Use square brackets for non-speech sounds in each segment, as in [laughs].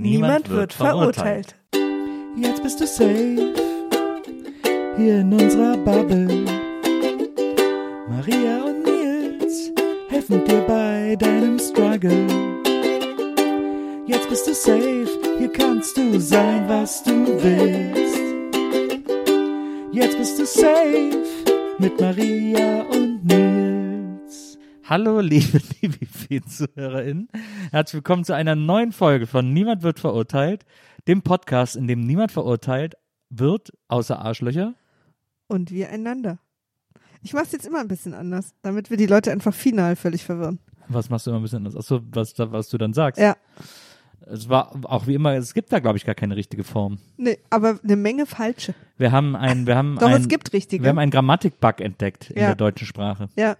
Niemand wird verurteilt. Jetzt bist du safe hier in unserer Bubble. Maria und Nils helfen dir bei deinem Struggle. Jetzt bist du safe, hier kannst du sein, was du willst. Jetzt bist du safe mit Maria und Nils. Hallo, liebe [laughs] Libi-Zuhörerinnen. Herzlich willkommen zu einer neuen Folge von Niemand wird verurteilt, dem Podcast, in dem niemand verurteilt wird, außer Arschlöcher. Und wir einander. Ich mach's jetzt immer ein bisschen anders, damit wir die Leute einfach final völlig verwirren. Was machst du immer ein bisschen anders? Achso, was, was du dann sagst. Ja. Es war auch wie immer, es gibt da, glaube ich, gar keine richtige Form. Nee, aber eine Menge falsche. Wir haben ein, wir haben Doch, ein, es gibt richtige. wir haben einen Grammatikbug entdeckt in Ja. der deutschen Sprache. Ja.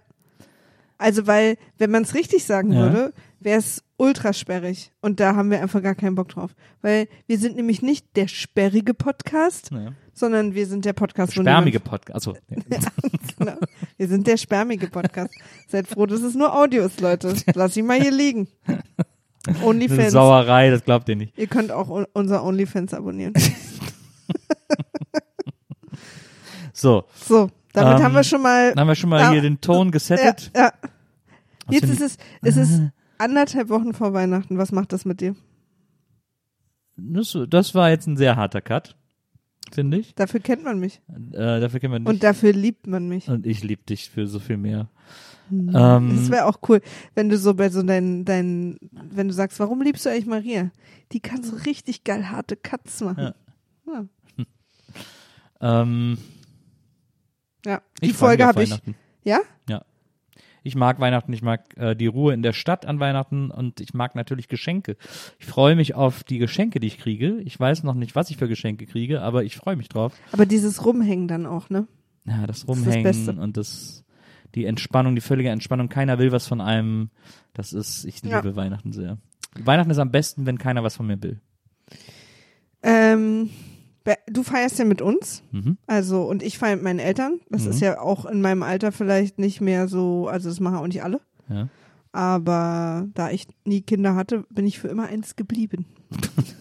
Also, weil, wenn man es richtig sagen Ja. würde, wäre es ultra sperrig. Und da haben wir einfach gar keinen Bock drauf. Weil wir sind nämlich nicht der sperrige Podcast, Naja. sondern wir sind der Podcast, Spermige Podcast. Nee. [laughs] niemand- genau. Wir sind der spermige Podcast. Seid froh, dass es nur Audio ist, Leute. Lass ihn mal hier liegen. [laughs] OnlyFans. Sauerei, das glaubt ihr nicht. Ihr könnt auch un- unser OnlyFans abonnieren. [laughs] So, So, damit Ähm, haben wir schon mal. dann haben wir schon mal Ja. hier den Ton Ja, gesettet. ja. Was Jetzt ist es, es ist anderthalb Wochen vor Weihnachten. Was macht das mit dir? Das, das war jetzt ein sehr harter Cut, finde ich. Dafür kennt man mich. Äh, dafür kennen wir nicht. Und dafür liebt man mich. Und ich liebe dich für so viel mehr. Das Ähm, wäre auch cool, wenn du so bei so deinen, deinen, wenn du sagst, warum liebst du eigentlich Maria? Die kann so richtig geil harte Cuts machen. Ja. Ja. [laughs] ähm, Ja. Die ich Folge habe ich. Weihnachten. Ja? Ich mag Weihnachten, ich mag äh, die Ruhe in der Stadt an Weihnachten und ich mag natürlich Geschenke. Ich freue mich auf die Geschenke, die ich kriege. Ich weiß noch nicht, was ich für Geschenke kriege, aber ich freue mich drauf. Aber dieses Rumhängen dann auch, ne? Ja, das ist das Rumhängen Beste. und das, die Entspannung, die völlige Entspannung. Keiner will was von einem. Das ist, ich Ja. liebe Weihnachten sehr. Weihnachten ist am besten, wenn keiner was von mir will. Ähm, du feierst ja mit uns. Mhm. Also, und ich feiere mit meinen Eltern. Das Mhm. ist ja auch in meinem Alter vielleicht nicht mehr so, also das machen auch nicht alle. Ja. Aber da ich nie Kinder hatte, bin ich für immer eins geblieben. [laughs]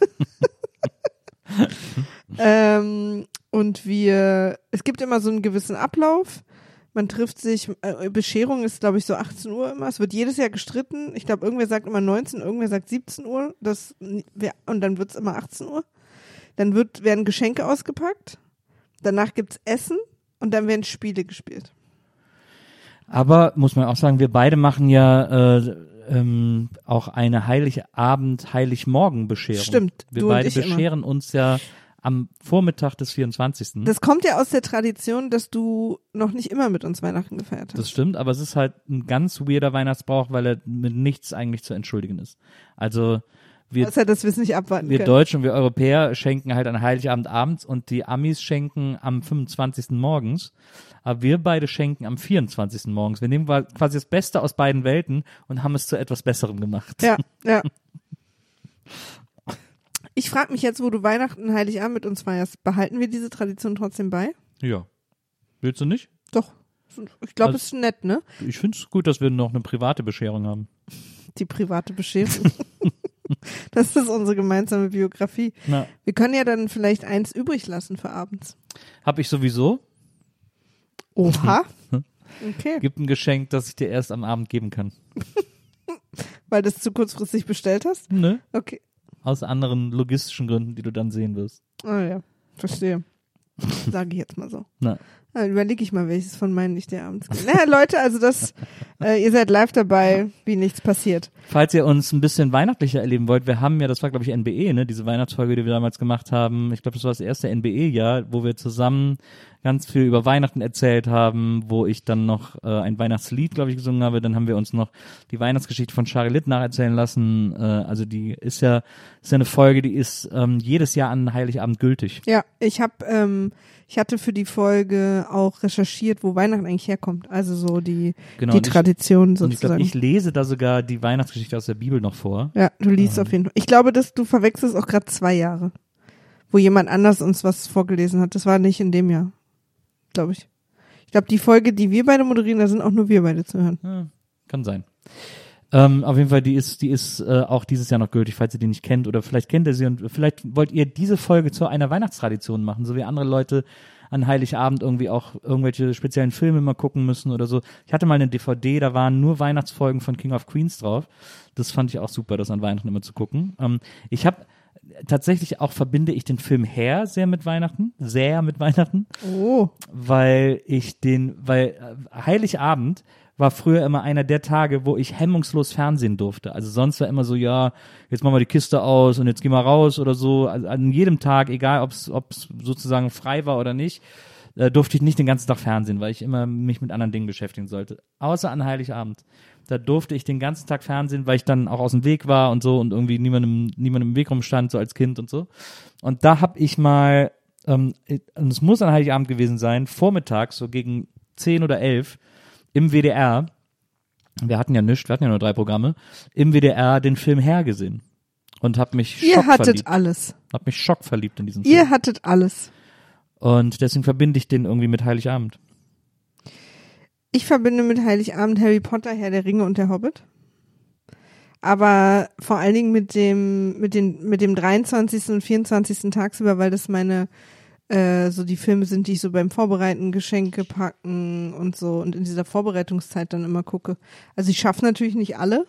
ähm, und wir, es gibt immer so einen gewissen Ablauf. Man trifft sich, äh, Bescherung ist, glaube ich, so 18 Uhr immer. Es wird jedes Jahr gestritten. Ich glaube, irgendwer sagt immer 19, irgendwer sagt 17 Uhr. Das, und dann wird es immer 18 Uhr. Dann wird, werden Geschenke ausgepackt. Danach gibt's Essen und dann werden Spiele gespielt. Aber muss man auch sagen, wir beide machen ja äh, ähm, auch eine Heiligabend, Heiligmorgen-Bescherung. Stimmt, Wir beide ich immer. bescheren uns ja am Vormittag des 24. Das kommt ja aus der Tradition, dass du noch nicht immer mit uns Weihnachten gefeiert hast. Das stimmt, aber es ist halt ein ganz weirder Weihnachtsbrauch, weil er mit nichts eigentlich zu entschuldigen ist. Also wir, Außer, dass wir es nicht abwarten wir können. Deutschen und wir Europäer schenken halt an Heiligabend abends und die Amis schenken am 25. morgens. Aber wir beide schenken am 24. morgens. Wir nehmen quasi das Beste aus beiden Welten und haben es zu etwas Besserem gemacht. Ja, ja. [laughs] Ich frage mich jetzt, wo du Weihnachten, Heiligabend mit uns feierst, behalten wir diese Tradition trotzdem bei? Ja. Willst du nicht? Doch. Ich glaube, Also- es ist nett, ne? Ich finde es gut, dass wir noch eine private Bescherung haben. Die private Bescherung. [laughs] [laughs] das ist unsere gemeinsame Biografie. Na, Wir können ja dann vielleicht eins übrig lassen für abends. hab ich sowieso. Oha. [laughs] Okay. Gibt ein Geschenk, das ich dir erst am Abend geben kann. [laughs] Weil du es zu kurzfristig bestellt hast? Ne? Okay. aus anderen logistischen Gründen, die du dann sehen wirst. Ah ja, verstehe. Sage ich jetzt mal so. Na. Dann überlege ich mal, welches von meinen ich der abends. Naja, Leute, also das, äh, ihr seid live dabei, wie nichts passiert. Falls ihr uns ein bisschen weihnachtlicher erleben wollt, wir haben ja, das war glaube ich NBE, ne, diese Weihnachtsfolge, die wir damals gemacht haben. Ich glaube, das war das erste NBE-Jahr, wo wir zusammen ganz viel über Weihnachten erzählt haben, wo ich dann noch äh, ein Weihnachtslied, glaube ich, gesungen habe. Dann haben wir uns noch die Weihnachtsgeschichte von Charlie Litt nacherzählen lassen. Äh, also die ist ja, ist ja eine Folge, die ist ähm, jedes Jahr an Heiligabend gültig. Ja, ich habe, ähm, ich hatte für die Folge auch recherchiert, wo Weihnachten eigentlich herkommt. Also so die, Genau. die und ich, Tradition und ich glaube, sozusagen. ich lese da sogar die Weihnachtsgeschichte aus der Bibel noch vor. ja, du liest auf jeden Fall. Ich glaube, dass du verwechselst auch gerade zwei Jahre, wo jemand anders uns was vorgelesen hat. Das war nicht in dem Jahr, glaube ich. Ich glaube, die Folge, die wir beide moderieren, da sind auch nur wir beide zu hören. Ja, kann sein. Ähm, auf jeden Fall, die ist, die ist äh, auch dieses Jahr noch gültig, falls ihr die nicht kennt oder vielleicht kennt ihr sie und vielleicht wollt ihr diese Folge zu einer Weihnachtstradition machen, so wie andere Leute an Heiligabend irgendwie auch irgendwelche speziellen Filme mal gucken müssen oder so. Ich hatte mal eine DVD, da waren nur Weihnachtsfolgen von King of Queens drauf. Das fand ich auch super, das an Weihnachten immer zu gucken. Ähm, ich habe tatsächlich auch verbinde ich den Film Hair sehr mit Weihnachten, sehr mit Weihnachten Oh, weil ich den, weil äh, Heiligabend war früher immer einer der Tage, wo ich hemmungslos Fernsehen durfte. Also sonst war immer so, ja, jetzt machen wir die Kiste aus und jetzt gehen wir raus oder so. Also an jedem Tag, egal ob es sozusagen frei war oder nicht, äh, durfte ich nicht den ganzen Tag Fernsehen, weil ich immer mich mit anderen Dingen beschäftigen sollte. Außer an Heiligabend. Da durfte ich den ganzen Tag Fernsehen, weil ich dann auch aus dem Weg war und so und irgendwie niemandem, niemandem im Weg rumstand, so als Kind und so. Und da hab ich mal, ähm, und es muss an Heiligabend gewesen sein, vormittags, so gegen 10 oder 11, im WDR, wir hatten ja nichts, wir hatten ja nur drei Programme, im WDR den Film Herr gesehen. Und hab mich ihr hattet schockverliebt, alles. hab mich schockverliebt in diesen Film. Ihr hattet alles. Und deswegen verbinde ich den irgendwie mit Heiligabend. Ich verbinde mit Heiligabend Harry Potter, Herr der Ringe und der Hobbit. Aber vor allen Dingen mit dem, mit den, mit dem 23. und 24. tagsüber, weil das meine, äh, so die Filme sind, die ich so beim Vorbereiten, Geschenke packen und so und in dieser Vorbereitungszeit dann immer gucke. Also ich schaffe natürlich nicht alle,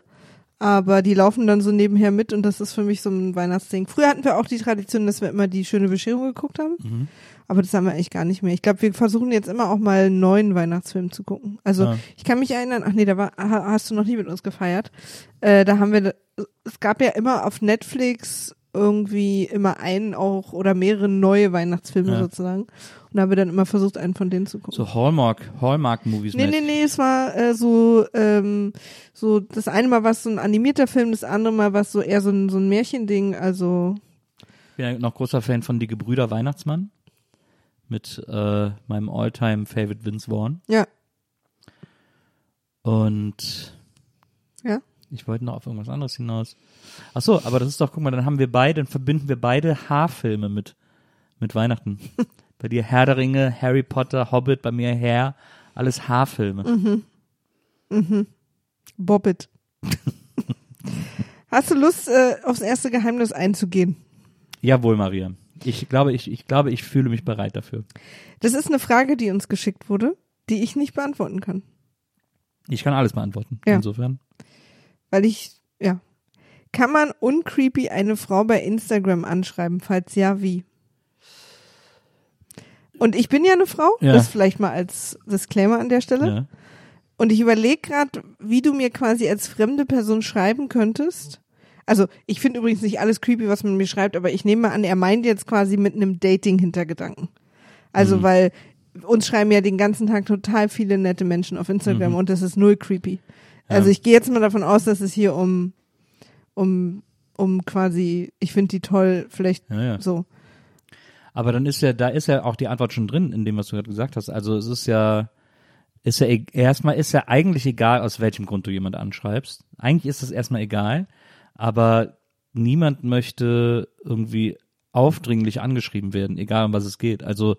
aber die laufen dann so nebenher mit und das ist für mich so ein Weihnachtsding. Früher hatten wir auch die Tradition, dass wir immer die schöne Bescherung geguckt haben. Aber das haben wir eigentlich gar nicht mehr. Ich glaube, wir versuchen jetzt immer auch mal einen neuen Weihnachtsfilm zu gucken. Also Ja. ich kann mich erinnern, ach nee, da war, ha- hast du noch nie mit uns gefeiert. Äh, da haben wir, es gab ja immer auf Netflix irgendwie immer einen auch oder mehrere neue Weihnachtsfilme Ja. sozusagen. Und da haben wir dann immer versucht, einen von denen zu gucken. So Hallmark, Hallmark-Movies. Nee, nee, nee, es war äh, so, ähm, so, das eine Mal war es so ein animierter Film, das andere Mal war es so eher so ein, so ein Märchending, also, Ich bin ja noch großer Fan von Die Gebrüder Weihnachtsmann. Mit äh, meinem All-Time-Favorite Vince Vaughn. ja, Und ja. Ich wollte noch auf irgendwas anderes hinaus. Ach so, aber das ist doch, guck mal, dann haben wir beide, dann verbinden wir beide Haarfilme mit, mit Weihnachten. [laughs] bei dir Herr der Ringe, Harry Potter, Hobbit, bei mir Herr, alles Haarfilme. Bobbit. [laughs] Hast du Lust, äh, aufs erste Geheimnis einzugehen? Jawohl, Maria. Ich glaube, ich, ich glaube, ich fühle mich bereit dafür. Das ist eine Frage, die uns geschickt wurde, die ich nicht beantworten kann. Ich kann alles beantworten. Ja. Insofern. Weil ich, ja. Kann man uncreepy eine Frau bei Instagram anschreiben? Falls ja, wie? Und ich bin ja eine Frau, Ja. das vielleicht mal als Disclaimer an der Stelle. Ja. Und ich überlege gerade, wie du mir quasi als fremde Person schreiben könntest. Also ich finde übrigens nicht alles creepy, was man mir schreibt, aber ich nehme an, er meint jetzt quasi mit einem Dating-Hintergedanken. Also Mhm. weil uns schreiben ja den ganzen Tag total viele nette Menschen auf Instagram Mhm. und das ist null creepy. Also ich gehe jetzt mal davon aus, dass es hier um um um quasi, ich finde die toll, vielleicht so. Aber dann ist ja, da ist ja auch die Antwort schon drin, in dem, was du gerade gesagt hast. Also es ist ja, ist ja e- erstmal ist ja eigentlich egal, aus welchem Grund du jemand anschreibst. Eigentlich ist das erstmal egal, aber niemand möchte irgendwie aufdringlich angeschrieben werden, egal um was es geht. Also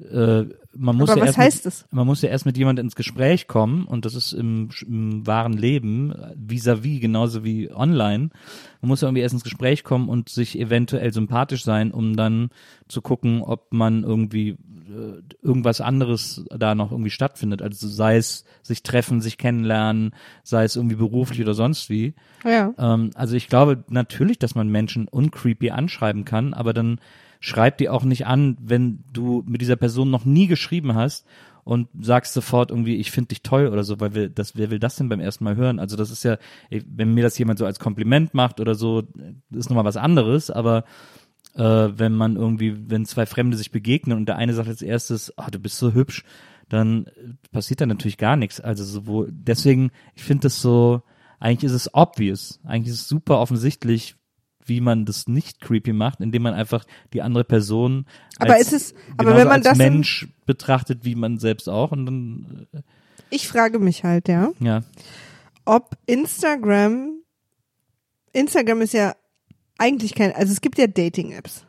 äh, man muss Aber ja was erst heißt mit, es? man muss ja erst mit jemand ins Gespräch kommen und das ist im, im wahren Leben vis-à-vis genauso wie online. Man muss ja irgendwie erst ins Gespräch kommen und sich eventuell sympathisch sein, um dann zu gucken, ob man irgendwie äh, irgendwas anderes da noch irgendwie stattfindet. Also sei es sich treffen, sich kennenlernen, sei es irgendwie beruflich oder sonst wie. Ja. Ähm, also ich glaube natürlich, dass man Menschen uncreepy anschreiben kann, aber dann schreib die auch nicht an, wenn du mit dieser Person noch nie geschrieben hast und sagst sofort irgendwie, ich finde dich toll oder so, weil wir, das, wer will das denn beim ersten Mal hören? Also das ist ja, wenn mir das jemand so als Kompliment macht oder so, ist nochmal was anderes, aber äh, wenn man irgendwie, wenn zwei Fremde sich begegnen und der eine sagt als erstes, ah, du bist so hübsch, dann passiert da natürlich gar nichts. Also so, wo, deswegen, ich finde das so, eigentlich ist es obvious, eigentlich ist es super offensichtlich, wie man das nicht creepy macht, indem man einfach die andere Person Aber als, ist es- aber wenn man das Mensch betrachtet, wie man selbst auch und dann äh, Ich frage mich halt, ja, ja ob Instagram, Instagram ist ja eigentlich kein, also es gibt ja Dating-Apps.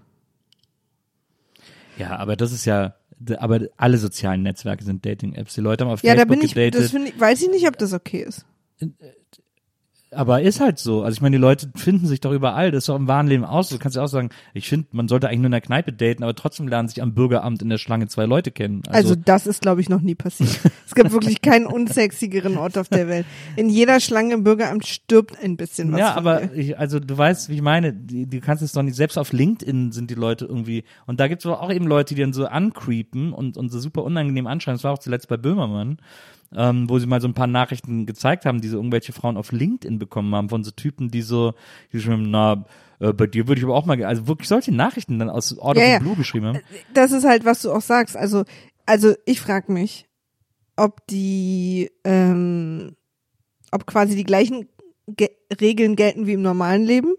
ja, aber das ist ja aber alle sozialen Netzwerke sind Dating-Apps. Die Leute haben auf Ja, da Facebook bin ich, gedatet. das ich, weiß ich nicht, ob das okay ist. Aber ist halt so. Also ich meine, die Leute finden sich doch überall. Das ist doch im wahren Leben aus. Du kannst ja auch sagen, ich finde, man sollte eigentlich nur in der Kneipe daten, aber trotzdem lernen sich am Bürgeramt in der Schlange zwei Leute kennen. Also, das ist, glaube ich, noch nie passiert. [laughs] es gibt wirklich keinen unsexigeren Ort auf der Welt. In jeder Schlange im Bürgeramt stirbt ein bisschen was. ja, aber ich, also du weißt, wie ich meine, die, du kannst es doch nicht, selbst auf LinkedIn sind die Leute irgendwie, und da gibt es auch eben Leute, die dann so ancreepen und, und so super unangenehm anschreiben. Das war auch zuletzt bei Böhmermann, ähm, wo sie mal so ein paar Nachrichten gezeigt haben, die so irgendwelche Frauen auf LinkedIn bekommen haben, von so Typen, die so, die schon, na, äh, bei dir würde ich aber auch mal, also wirklich solche Nachrichten dann aus Order Ja, of ja. the Blue geschrieben haben. das ist halt, was du auch sagst. Also, also ich frage mich, ob die, ähm, ob quasi die gleichen Ge Regeln gelten wie im normalen Leben.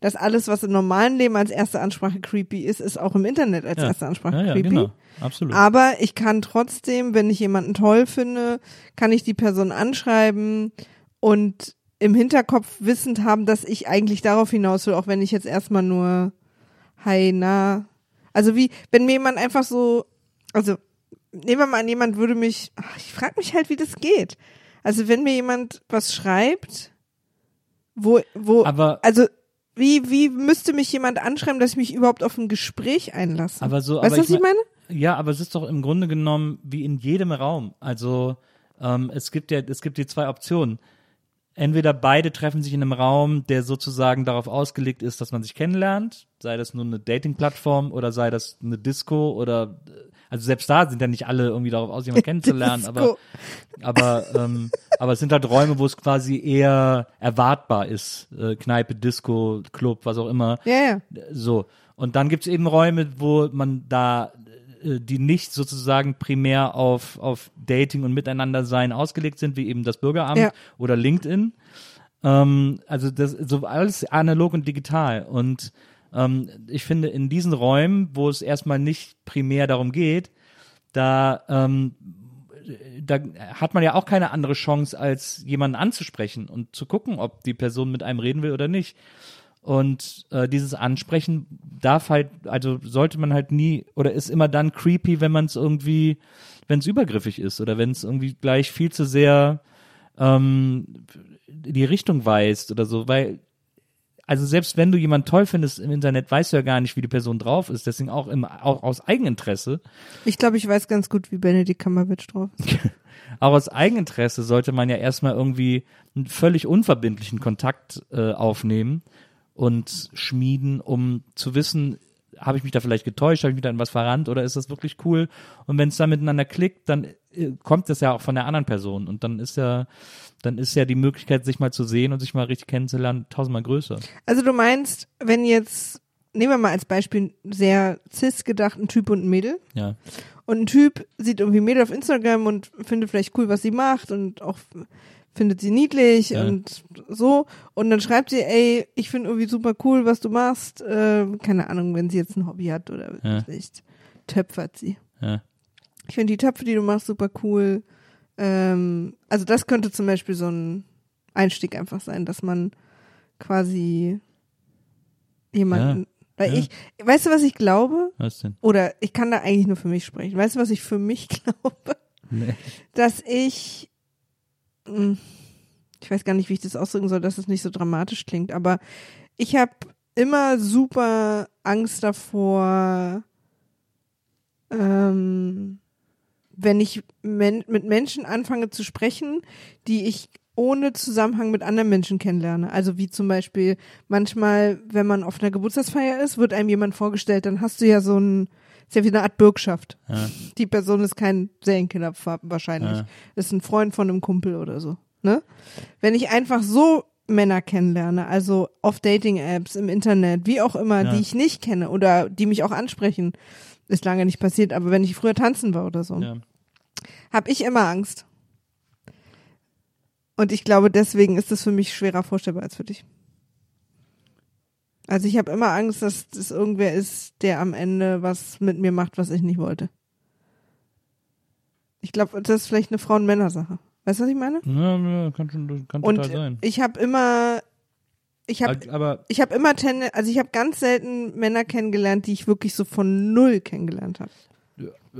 Dass alles, was im normalen Leben als erste Ansprache creepy ist, ist auch im Internet als Ja. erste Ansprache Ja, ja, creepy. genau. Absolut. Aber ich kann trotzdem, wenn ich jemanden toll finde, kann ich die Person anschreiben und im Hinterkopf wissend haben, dass ich eigentlich darauf hinaus will, auch wenn ich jetzt erstmal nur Hi, na. Also wie, wenn mir jemand einfach so, also nehmen wir mal an, jemand würde mich, ach, ich frage mich halt, wie das geht. Also wenn mir jemand was schreibt, wo, wo, Aber- also wie, wie müsste mich jemand anschreiben, dass ich mich überhaupt auf ein Gespräch einlasse? Aber so, weißt du, was ich mein- meine? Ja, aber es ist doch im Grunde genommen wie in jedem Raum. Also ähm, es gibt ja, es gibt die zwei Optionen. Entweder beide treffen sich in einem Raum, der sozusagen darauf ausgelegt ist, dass man sich kennenlernt, sei das nur eine Dating-Plattform oder sei das eine Disco oder also selbst da sind ja nicht alle irgendwie darauf aus, jemanden [laughs] kennenzulernen, aber aber ähm, aber es sind halt Räume, wo es quasi eher erwartbar ist, äh, Kneipe, Disco, Club, was auch immer. Ja, ja. So. Und dann gibt's eben Räume, wo man da, äh, die nicht sozusagen primär auf, auf Dating und Miteinander sein ausgelegt sind, wie eben das Bürgeramt Ja. oder LinkedIn. Ähm, also das so alles analog und digital. Und ähm, ich finde, in diesen Räumen, wo es erstmal nicht primär darum geht, da ähm, da hat man ja auch keine andere Chance, als jemanden anzusprechen und zu gucken, ob die Person mit einem reden will oder nicht. Und äh, dieses Ansprechen darf halt, also sollte man halt nie oder ist immer dann creepy, wenn man es irgendwie, wenn es übergriffig ist oder wenn es irgendwie gleich viel zu sehr ähm, die Richtung weist oder so, weil also selbst wenn du jemanden toll findest im Internet, weißt du ja gar nicht, wie die Person drauf ist. Deswegen auch im auch aus Eigeninteresse Ich glaube, ich weiß ganz gut, wie Benedikt Cumberbatch drauf ist. [laughs] auch aus Eigeninteresse sollte man ja erstmal irgendwie einen völlig unverbindlichen Kontakt äh, aufnehmen und schmieden, um zu wissen, habe ich mich da vielleicht getäuscht, habe ich mich da in was verrannt oder ist das wirklich cool? Und wenn es dann miteinander klickt, dann äh, kommt das ja auch von der anderen Person und dann ist ja dann ist ja die Möglichkeit, sich mal zu sehen und sich mal richtig kennenzulernen, tausendmal größer. Also du meinst, wenn jetzt, nehmen wir mal als Beispiel sehr cis gedacht, ein Typ und ein Mädel. Ja. Und ein Typ sieht irgendwie ein Mädel auf Instagram und findet vielleicht cool, was sie macht und auch findet sie niedlich Ja. und so. Und dann schreibt sie, ey, ich finde irgendwie super cool, was du machst. Äh, keine Ahnung, wenn sie jetzt ein Hobby hat oder Ja. vielleicht töpfert sie. Ja. Ich finde die Töpfe, die du machst, super cool. Ähm, also das könnte zum Beispiel so ein Einstieg einfach sein, dass man quasi jemanden, weil ich, weißt du, was ich glaube? Was denn? Oder ich kann da eigentlich nur für mich sprechen. Weißt du, was ich für mich [laughs] glaube? Nee. Dass ich, ich weiß gar nicht, wie ich das ausdrücken soll, dass es nicht so dramatisch klingt, aber ich habe immer super Angst davor, ähm, wenn ich men mit Menschen anfange zu sprechen, die ich ohne Zusammenhang mit anderen Menschen kennenlerne. Also wie zum Beispiel manchmal, wenn man auf einer Geburtstagsfeier ist, wird einem jemand vorgestellt, dann hast du ja so ein, ist ja wie eine Art Bürgschaft. Ja. Die Person ist kein Serienkiller wahrscheinlich. Ja. Ist ein Freund von einem Kumpel oder so. Ne? Wenn ich einfach so Männer kennenlerne, also auf Dating-Apps, im Internet, wie auch immer, Ja. die ich nicht kenne oder die mich auch ansprechen, ist lange nicht passiert, aber wenn ich früher tanzen war oder so, Ja. habe ich immer Angst. Und ich glaube, deswegen ist es für mich schwerer vorstellbar als für dich. Also ich habe immer Angst, dass das irgendwer ist, der am Ende was mit mir macht, was ich nicht wollte. Ich glaube, das ist vielleicht eine Frauen-Männer-Sache. Weißt du, was ich meine? Ja, ja, kann schon, kann Und total sein. ich habe immer, ich habe ich habe immer Tende, also ich habe ganz selten Männer kennengelernt, die ich wirklich so von null kennengelernt habe.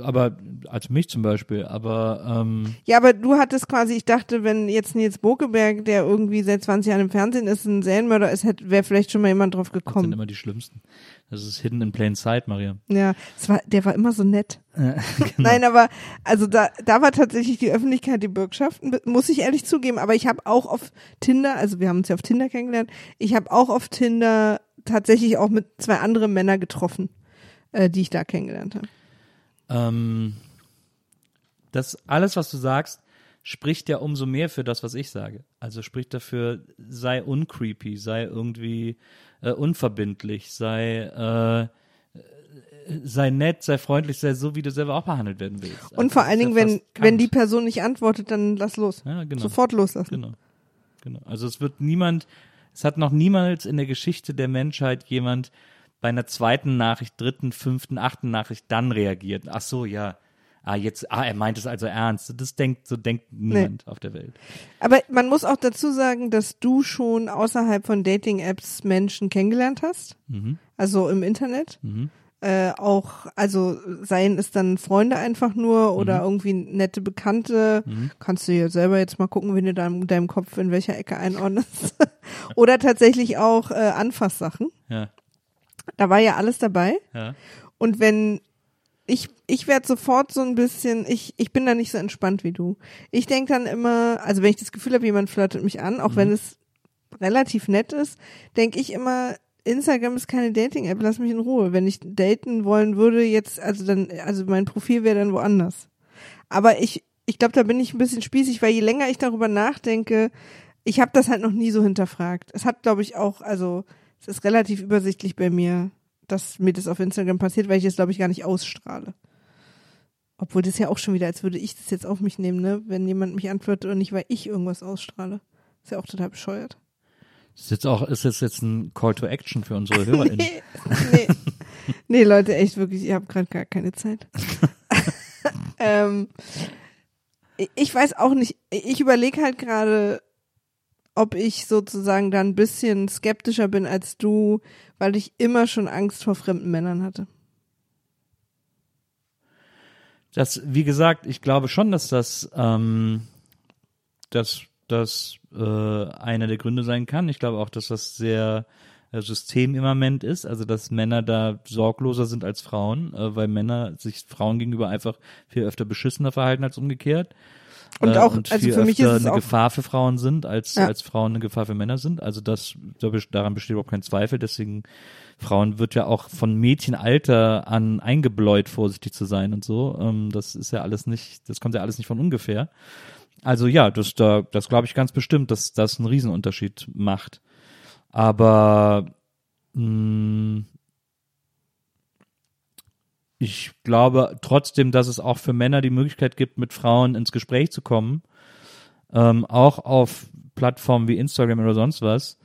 Aber als mich zum Beispiel, aber ähm, Ja, aber du hattest quasi, ich dachte, wenn jetzt Nils Bokeberg, der irgendwie seit 20 Jahren im Fernsehen ist, ein Serienmörder ist, hätte wäre vielleicht schon mal jemand drauf das sind gekommen. immer die schlimmsten. Das ist hidden in plain sight, Maria. Ja, es war, der war immer so nett. [laughs] Genau. Nein, aber also da, da war tatsächlich die Öffentlichkeit die Bürgschaft, muss ich ehrlich zugeben. Aber ich habe auch auf Tinder, also wir haben uns ja auf Tinder kennengelernt, ich habe auch auf Tinder tatsächlich auch mit zwei anderen Männern getroffen, äh, die ich da kennengelernt habe. Ähm, das alles, was du sagst, spricht ja umso mehr für das, was ich sage. Also spricht dafür, sei uncreepy, sei irgendwie äh, unverbindlich, sei äh, sei nett, sei freundlich, sei so, wie du selber auch behandelt werden willst. Und vor Also, allen Dingen, ja wenn, wenn die. Person nicht antwortet, dann lass los. ja, genau. Sofort loslassen. Genau. Genau. Also es wird niemand, es hat noch niemals in der Geschichte der Menschheit jemand bei einer zweiten Nachricht, dritten, fünften, achten Nachricht dann reagiert. Ach so, ja. Ah, jetzt, ah, er meint es also ernst. Das denkt, so denkt niemand auf der Welt. Aber man muss auch dazu sagen, dass du schon außerhalb von Dating-Apps Menschen kennengelernt hast. Mhm. Also im Internet. Mhm. Äh, auch, also seien es dann Freunde einfach nur Mhm. oder irgendwie nette Bekannte. Kannst du ja selber jetzt mal gucken, wenn du da in deinem Kopf in welcher Ecke einordnest. [laughs] oder tatsächlich auch äh, Anfasssachen. Ja, Da war ja alles dabei. ja. Und wenn ich, ich werde sofort so ein bisschen, ich, ich bin da nicht so entspannt wie du. Ich denk dann immer, also wenn ich das Gefühl habe, jemand flirtet mich an, auch wenn es relativ nett ist, denk ich immer, Instagram ist keine Dating-App, lass mich in Ruhe. Wenn ich daten wollen würde, jetzt, also dann, also mein Profil wäre dann woanders. Aber ich, ich glaube, da bin ich ein bisschen spießig, weil je länger ich darüber nachdenke, ich habe das halt noch nie so hinterfragt. Es hat, glaube ich, auch, also es ist relativ übersichtlich bei mir, dass mir das auf Instagram passiert, weil ich es, glaube ich, gar nicht ausstrahle. Obwohl das ja auch schon wieder, als würde ich das jetzt auf mich nehmen, ne? Wenn jemand mich antwortet und nicht, weil ich irgendwas ausstrahle. Ist ja auch total bescheuert. Ist jetzt auch, ist das jetzt ein Call to Action für unsere [laughs] HörerInnen? Nee, nee. nee, Leute, echt wirklich, ihr habt gerade gar keine Zeit. [laughs] ähm, ich- ich weiß auch nicht, ich überlege halt gerade, ob ich sozusagen da ein bisschen skeptischer bin als du, weil ich immer schon Angst vor fremden Männern hatte. Das, wie gesagt, ich glaube schon, dass das, ähm, dass das äh, einer der Gründe sein kann. Ich glaube auch, dass das sehr äh, systemimmanent ist, also dass Männer da sorgloser sind als Frauen, äh, weil Männer sich Frauen gegenüber einfach viel öfter beschissener verhalten als umgekehrt. Und äh, auch, und also für mich ist es eine Gefahr für Frauen sind, als, Ja. als Frauen eine Gefahr für Männer sind. Also das, daran besteht überhaupt kein Zweifel. Deswegen, Frauen wird ja auch von Mädchenalter an eingebläut, vorsichtig zu sein und so. Ähm, das ist ja alles nicht, das kommt ja alles nicht von ungefähr. Also ja, das, da, das glaube ich ganz bestimmt, dass das einen Riesenunterschied macht. Aber mh, ich glaube trotzdem, dass es auch für Männer die Möglichkeit gibt, mit Frauen ins Gespräch zu kommen, ähm, auch auf Plattformen wie Instagram oder sonst was,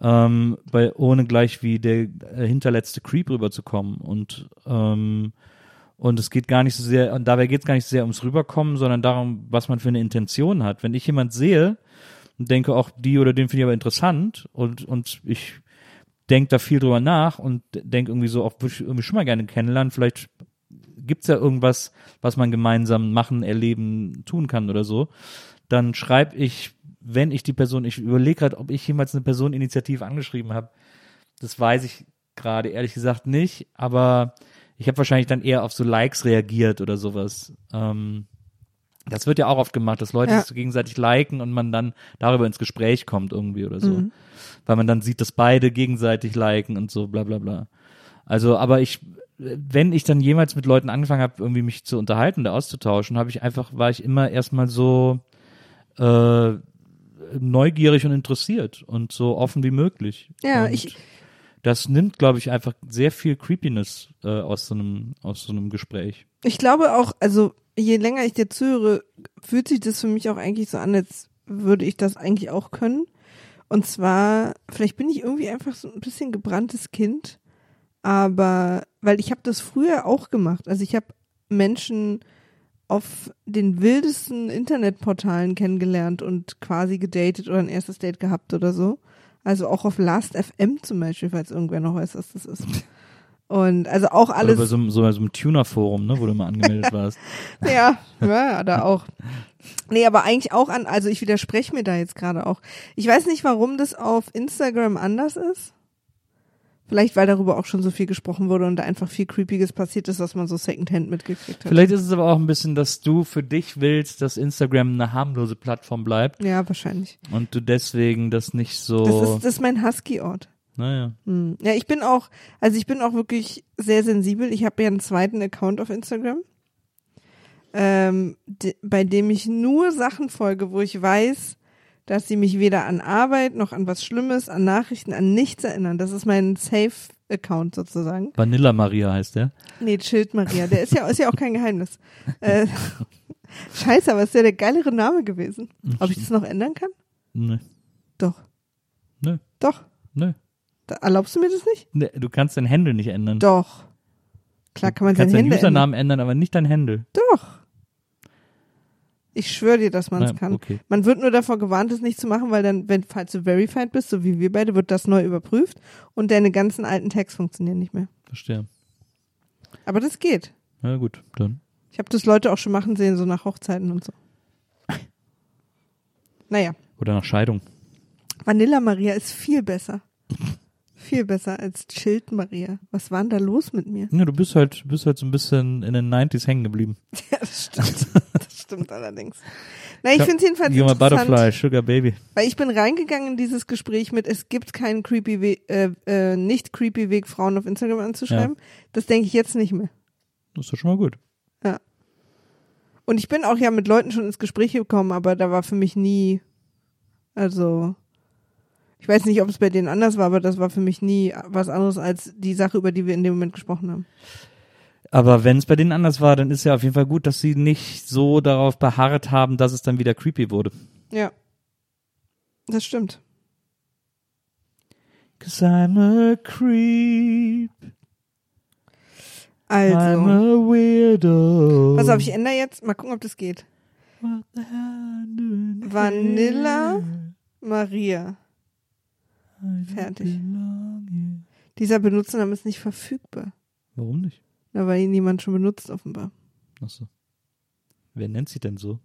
ähm, bei, ohne gleich wie der äh, hinterletzte Creep rüberzukommen. Und ähm, und es geht gar nicht so sehr, und dabei geht es gar nicht so sehr ums Rüberkommen, sondern darum, was man für eine Intention hat. Wenn ich jemand sehe und denke, auch die oder den finde ich aber interessant und, und ich denke da viel drüber nach und denke irgendwie so, auch würde ich irgendwie schon mal gerne kennenlernen, vielleicht gibt's ja irgendwas, was man gemeinsam machen, erleben, tun kann oder so, dann schreibe ich, wenn ich die Person, ich überlege gerade, ob ich jemals eine Person initiativ angeschrieben habe. Das weiß ich gerade ehrlich gesagt nicht, aber ich habe wahrscheinlich dann eher auf so Likes reagiert oder sowas. Ähm, das wird ja auch oft gemacht, dass Leute Ja. sich so gegenseitig liken und man dann darüber ins Gespräch kommt irgendwie oder so. Mhm. Weil man dann sieht, dass beide gegenseitig liken und so, bla bla bla. Also, aber ich, wenn ich dann jemals mit Leuten angefangen habe, irgendwie mich zu unterhalten oder auszutauschen, habe ich einfach, war ich immer erstmal so äh, neugierig und interessiert und so offen wie möglich. Ja, und ich- das nimmt, glaube ich, einfach sehr viel Creepiness äh, aus so einem aus so einem Gespräch. Ich glaube auch, also je länger ich dir zuhöre, fühlt sich das für mich auch eigentlich so an, als würde ich das eigentlich auch können. Und zwar, vielleicht bin ich irgendwie einfach so ein bisschen gebranntes Kind, aber weil ich habe das früher auch gemacht. Also ich habe Menschen auf den wildesten Internetportalen kennengelernt und quasi gedatet oder ein erstes Date gehabt oder so. Also auch auf Last.fm zum Beispiel, falls irgendwer noch weiß, was das ist. Und also auch Oder alles. bei so, so, bei so einem Tuner-Forum, ne, wo du mal angemeldet [laughs] warst. Ja, ja, da auch. Nee, aber eigentlich auch an, also ich widerspreche mir da jetzt gerade auch. Ich weiß nicht, warum das auf Instagram anders ist. Vielleicht, weil darüber auch schon so viel gesprochen wurde und da einfach viel Creepiges passiert ist, was man so Secondhand mitgekriegt hat. Vielleicht ist es aber auch ein bisschen, dass du für dich willst, dass Instagram eine harmlose Plattform bleibt Ja, wahrscheinlich. und du deswegen das nicht so. Das ist, das ist mein Husky-Ort. Naja. Hm. Ja, ich bin auch, also ich bin auch wirklich sehr sensibel. Ich habe ja einen zweiten Account auf Instagram, ähm, de, bei dem ich nur Sachen folge, wo ich weiß, dass sie mich weder an Arbeit noch an was Schlimmes, an Nachrichten, an nichts erinnern. Das ist mein Safe-Account sozusagen. Vanilla Maria heißt der. Nee, Schild Maria. Der ist ja, ist ja auch kein Geheimnis. Äh, [laughs] Scheiße, aber ist ja der geilere Name gewesen. Ob ich das noch ändern kann? Nö. Doch. Nö. Doch. Nö. Erlaubst du mir das nicht? Nee, du kannst dein Handle nicht ändern. Doch. Klar kann man du kannst sein deinen Handy ändern. Usernamen ändern, aber nicht dein Handle. Doch. Ich schwöre dir, dass man es kann. okay. Man wird nur davor gewarnt, es nicht zu machen, weil dann, wenn, falls du verified bist, so wie wir beide, wird das neu überprüft und deine ganzen alten Tags funktionieren nicht mehr. Verstehe. Aber das geht. Na gut, dann. Ich habe das Leute auch schon machen sehen, so nach Hochzeiten und so. Naja, Oder nach Scheidung. Vanilla Maria ist viel besser. [laughs] Viel besser als Child Maria. Was war denn da los mit mir? Ja, du bist halt, bist halt so ein bisschen in den 90s hängen geblieben. [laughs] Ja, das stimmt. Das stimmt allerdings. Na, ich Ja, finde es jedenfalls Junge. Butterfly, Sugar Baby. Weil ich bin reingegangen in dieses Gespräch mit, es gibt keinen creepy Weg, äh, äh, nicht creepy Weg, Frauen auf Instagram anzuschreiben. Das denke ich jetzt nicht mehr. Das ist doch schon mal gut. Und ich bin auch ja mit Leuten schon ins Gespräch gekommen, aber da war für mich nie, also, ich weiß nicht, ob es bei denen anders war, aber das war für mich nie was anderes als die Sache, über die wir in dem Moment gesprochen haben. Aber wenn es bei denen anders war, dann ist ja auf jeden Fall gut, dass sie nicht so darauf beharrt haben, dass es dann wieder creepy wurde. Ja. Das stimmt. Cause I'm a creep, I'm Also, a weirdo. pass auf, ich ändere jetzt, mal gucken, ob das geht. Vanilla? Maria. Fertig. Dieser Benutzername ist nicht verfügbar. Warum nicht? Na, weil ihn jemand schon benutzt, offenbar. Achso. Wer nennt sie denn so?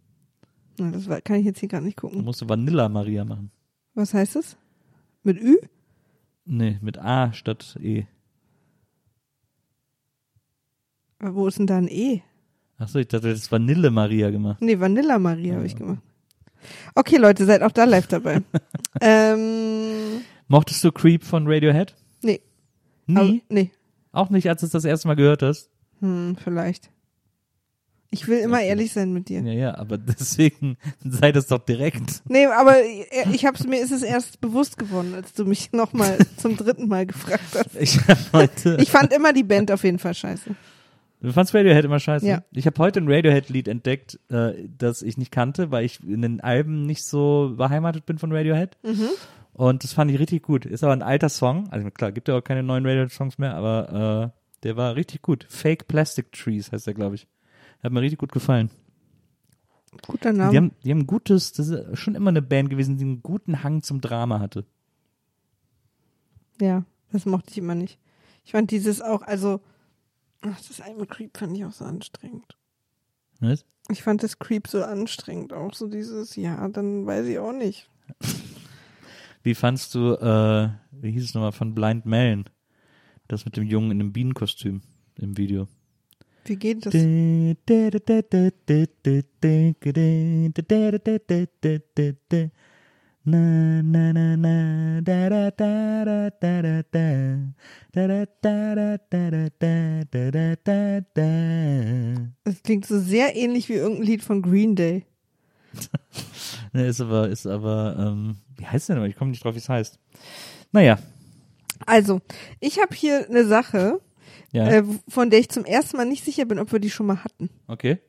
Na, das kann ich jetzt hier gerade nicht Du gucken. musst Vanilla Maria machen. Was heißt das? Mit Ü? Nee, mit A statt E. Aber wo ist denn da ein E? Achso, ich dachte, das ist Vanille Maria gemacht. Nee, Vanilla Maria habe ich gemacht. Okay, Leute, seid auch da live dabei. [laughs] ähm, Mochtest du Creep von Radiohead? nee. Nie? Aber, nee. Auch nicht, als du es das erste Mal gehört hast? Hm, vielleicht. Ich will immer ehrlich sein mit dir. Ja, ja, aber [laughs] deswegen sei das doch direkt. Nee, aber ich hab's mir ist es erst bewusst geworden, als du mich [laughs] nochmal zum dritten Mal gefragt hast. Ich heute. Ich fand immer die Band auf jeden Fall scheiße. du fandst Radiohead immer scheiße? Ja. Ich habe heute ein Radiohead-Lied entdeckt, äh, das ich nicht kannte, weil ich in den Alben nicht so beheimatet bin von Radiohead. Mhm. Und das fand ich richtig gut. Ist aber ein alter Song. Also klar, gibt ja auch keine neuen Radiohead-Songs mehr, aber äh, der war richtig gut. Fake Plastic Trees heißt der, glaube ich. Hat mir richtig gut gefallen. Guter Die Name. haben, die haben ein gutes, das ist schon immer eine Band gewesen, die einen guten Hang zum Drama hatte. Ja, das mochte ich immer nicht. Ich fand dieses auch, also, ach, das eine Creep fand ich auch so anstrengend. Weißt? Ich fand das Creep so anstrengend, auch so dieses, ja, dann weiß ich auch nicht. [laughs] Wie fandst du, äh, wie hieß es nochmal, von Blind Melon? Das mit dem Jungen in dem Bienenkostüm. im Video. Wie geht das? Na, na, na, na, da, da, da, da, da, da, da, da, da, da, da, da, da, da, da, da. Das klingt so sehr ähnlich wie irgendein Lied von Green Day. [laughs] Ne, ist aber, ist aber, ähm, wie heißt der denn? Ich komme nicht drauf, wie es heißt. Naja, Also, ich habe hier eine Sache, ja, äh, von der ich zum ersten Mal nicht sicher bin, ob wir die schon mal hatten. okay.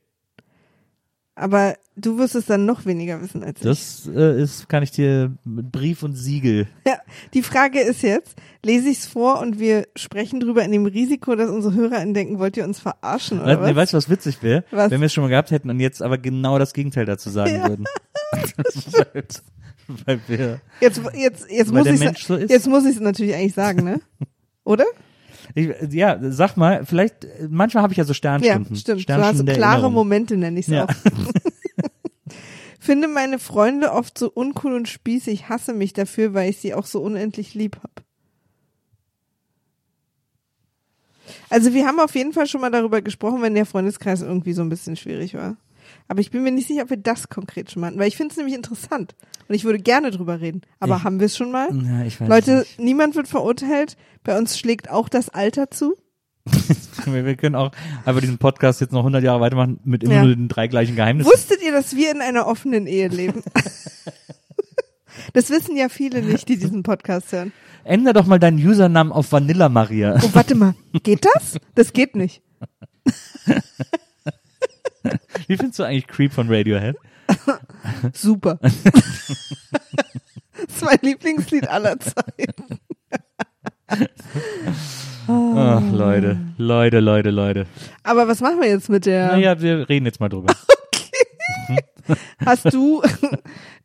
Aber du wirst es dann noch weniger wissen als ich. Das äh, ist, kann ich dir mit Brief und Siegel. Ja, die Frage ist jetzt, lese ich es vor und wir sprechen drüber in dem Risiko, dass unsere HörerInnen denken, wollt ihr uns verarschen oder Weißt, nee, was? weißt du, was witzig wäre? Wenn wir es schon mal gehabt hätten und jetzt aber genau das Gegenteil dazu sagen Ja. würden. Das halt, weil wir, Jetzt, jetzt, jetzt muss ich so jetzt muss ich es natürlich eigentlich sagen, ne? [laughs] Oder? Ich, ja, sag mal, vielleicht, manchmal habe ich ja so Ja, Sternstunden. stimmt. Du hast Sternstunden der klare Erinnerung. Momente, nenne ich es Ja. auch. [laughs] Finde meine Freunde oft so uncool und spießig, hasse mich dafür, weil ich sie auch so unendlich lieb hab. Also wir haben auf jeden Fall schon mal darüber gesprochen, wenn der Freundeskreis irgendwie so ein bisschen schwierig war. Aber ich bin mir nicht sicher, ob wir das konkret schon mal hatten, weil ich finde es nämlich interessant und ich würde gerne drüber reden. Aber Ich- haben wir es schon mal? Ja, ich weiß Leute, nicht. niemand wird verurteilt. Bei uns schlägt auch das Alter zu. [laughs] Wir, können auch einfach diesen Podcast jetzt noch 100 Jahre weitermachen mit immer Ja. nur den drei gleichen Geheimnissen. Wusstet ihr, dass wir in einer offenen Ehe leben? [laughs] Das wissen ja viele nicht, die diesen Podcast hören. Ändere doch mal deinen Usernamen auf Vanilla Maria. Oh, warte mal. Geht das? Das geht nicht. [laughs] [laughs] Wie findest du eigentlich Creep von Radiohead? [laughs] Super. [laughs] Das ist mein Lieblingslied aller Zeiten. Ach, Leute, Leute, Leute, Leute. Aber was machen wir jetzt mit der? Naja, wir reden jetzt mal drüber. Hast du,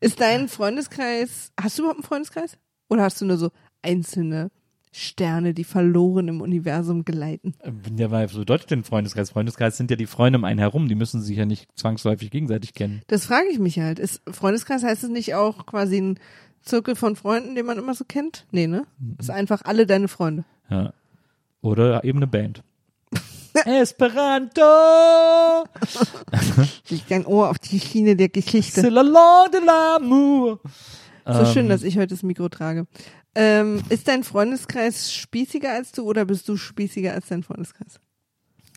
ist dein Freundeskreis, hast du überhaupt einen Freundeskreis? Oder hast du nur so einzelne Sterne, die verloren im Universum geleiten? Ja, weil so bedeutet denn Freundeskreis? Freundeskreis sind ja die Freunde um einen herum, die müssen sich ja nicht zwangsläufig gegenseitig kennen. Das frage ich mich halt. Ist Freundeskreis heißt es nicht auch quasi ein Zirkel von Freunden, den man immer so kennt? Nee, ne? Ist einfach alle deine Freunde. Ja. Oder eben eine Band. [laughs] Esperanto! [laughs] Leg dein Ohr auf die Schiene der Geschichte. C'est la de l'amour! So schön, Ähm, dass ich heute das Mikro trage. Ähm, ist dein Freundeskreis spießiger als du oder bist du spießiger als dein Freundeskreis?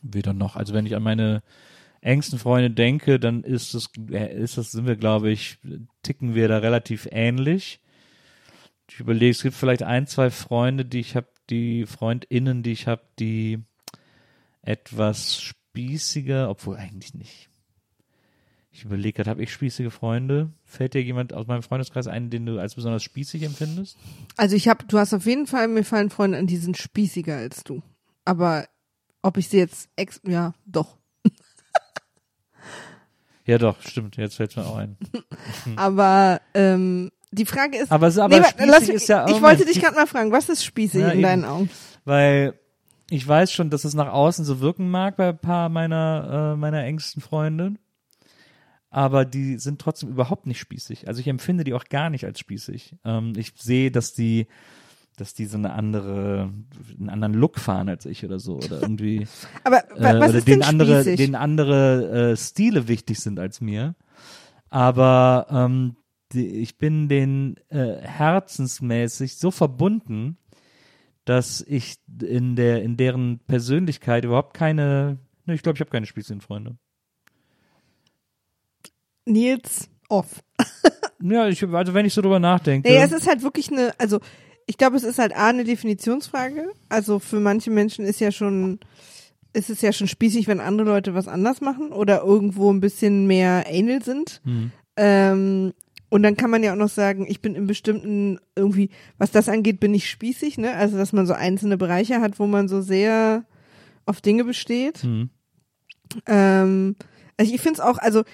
Weder noch. Also wenn ich an meine engsten Freunde denke, dann ist das, äh, ist das, sind wir, glaube ich, ticken wir da relativ ähnlich. Ich überlege, es gibt vielleicht ein, zwei Freunde, die ich habe, die FreundInnen, die ich habe, die etwas spießiger, obwohl eigentlich nicht. Ich überlege gerade, habe ich spießige Freunde? Fällt dir jemand aus meinem Freundeskreis ein, den du als besonders spießig empfindest? Also ich habe, du hast auf jeden Fall, mir fallen Freunde an, die sind spießiger als du. Aber ob ich sie jetzt ex, ja, doch. Ja, doch, stimmt. Jetzt fällt mir auch ein. [laughs] Aber ähm, die Frage ist, Aber, aber Nee, lass mich- ist ja auch ich wollte dich gerade mal fragen, was ist spießig Ja, in eben. deinen Augen? weil ich weiß schon, dass es nach außen so wirken mag bei ein paar meiner, äh, meiner engsten Freunde. Aber die sind trotzdem überhaupt nicht spießig. Also ich empfinde die auch gar nicht als spießig. Ähm, ich sehe, dass die, dass die so eine andere, einen anderen Look fahren als ich oder so. Oder irgendwie, [laughs] Aber äh, was ist den denn andere, spießig? den andere äh, Stile wichtig sind als mir. Aber ähm, die, ich bin den äh, herzensmäßig so verbunden, dass ich in der in deren Persönlichkeit überhaupt keine, ne, ich glaube, ich habe keine spießigen Freunde. Nils off. [laughs] Ja, ich, also wenn ich so drüber nachdenke. Nee, es ist halt wirklich eine, also ich glaube, es ist halt A, eine Definitionsfrage. Also für manche Menschen ist ja schon, ist es ja schon spießig, wenn andere Leute was anders machen oder irgendwo ein bisschen mehr anal sind. Hm. Ähm, und dann kann man ja auch noch sagen, ich bin in bestimmten irgendwie, was das angeht, bin ich spießig, ne? Also dass man so einzelne Bereiche hat, wo man so sehr auf Dinge besteht. Hm. Ähm, also ich finde es auch, also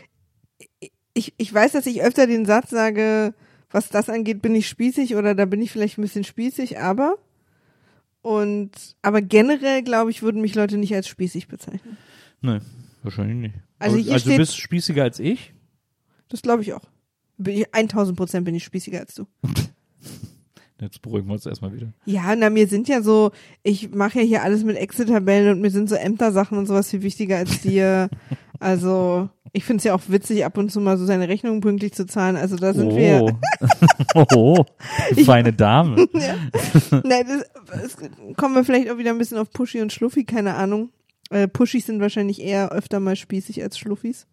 ich, ich weiß, dass ich öfter den Satz sage, was das angeht, bin ich spießig oder da bin ich vielleicht ein bisschen spießig, aber und aber generell glaube ich, würden mich Leute nicht als spießig bezeichnen. Nee, wahrscheinlich nicht. Also also du steht- bist spießiger als ich? Das glaube ich auch. Bin ich, 1000 Prozent bin ich spießiger als du. [laughs] Jetzt beruhigen wir uns erstmal wieder. Ja, na, mir sind ja so, ich mache ja hier alles mit Excel-Tabellen und mir sind so Ämtersachen und sowas viel wichtiger als dir. [laughs] also, ich finde es ja auch witzig, ab und zu mal so seine Rechnungen pünktlich zu zahlen. Also da sind oh. wir. oh, [laughs] feine Dame. [laughs] ja. Nein, das, das kommen wir vielleicht auch wieder ein bisschen auf Pushy und Schluffi, keine Ahnung. Äh, Pushys sind wahrscheinlich eher öfter mal spießig als Schluffis.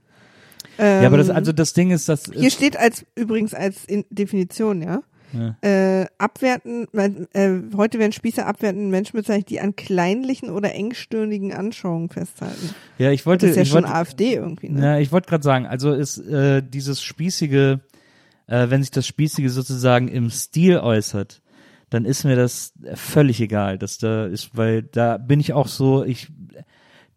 ja, aber das, Ähm, also das Ding ist, dass Hier steht als übrigens als in Definition, ja. Ja. Äh, abwerten, äh, heute werden Spießer abwertenden Menschen bezeichnet, die an kleinlichen oder engstirnigen Anschauungen festhalten. ja, ich wollte, Das ist ja schon wollte, AfD irgendwie, ne? Ja, ich wollte gerade sagen, also ist äh, dieses spießige, äh, wenn sich das spießige sozusagen im Stil äußert, dann ist mir das völlig egal, dass da ist, weil da bin ich auch so, ich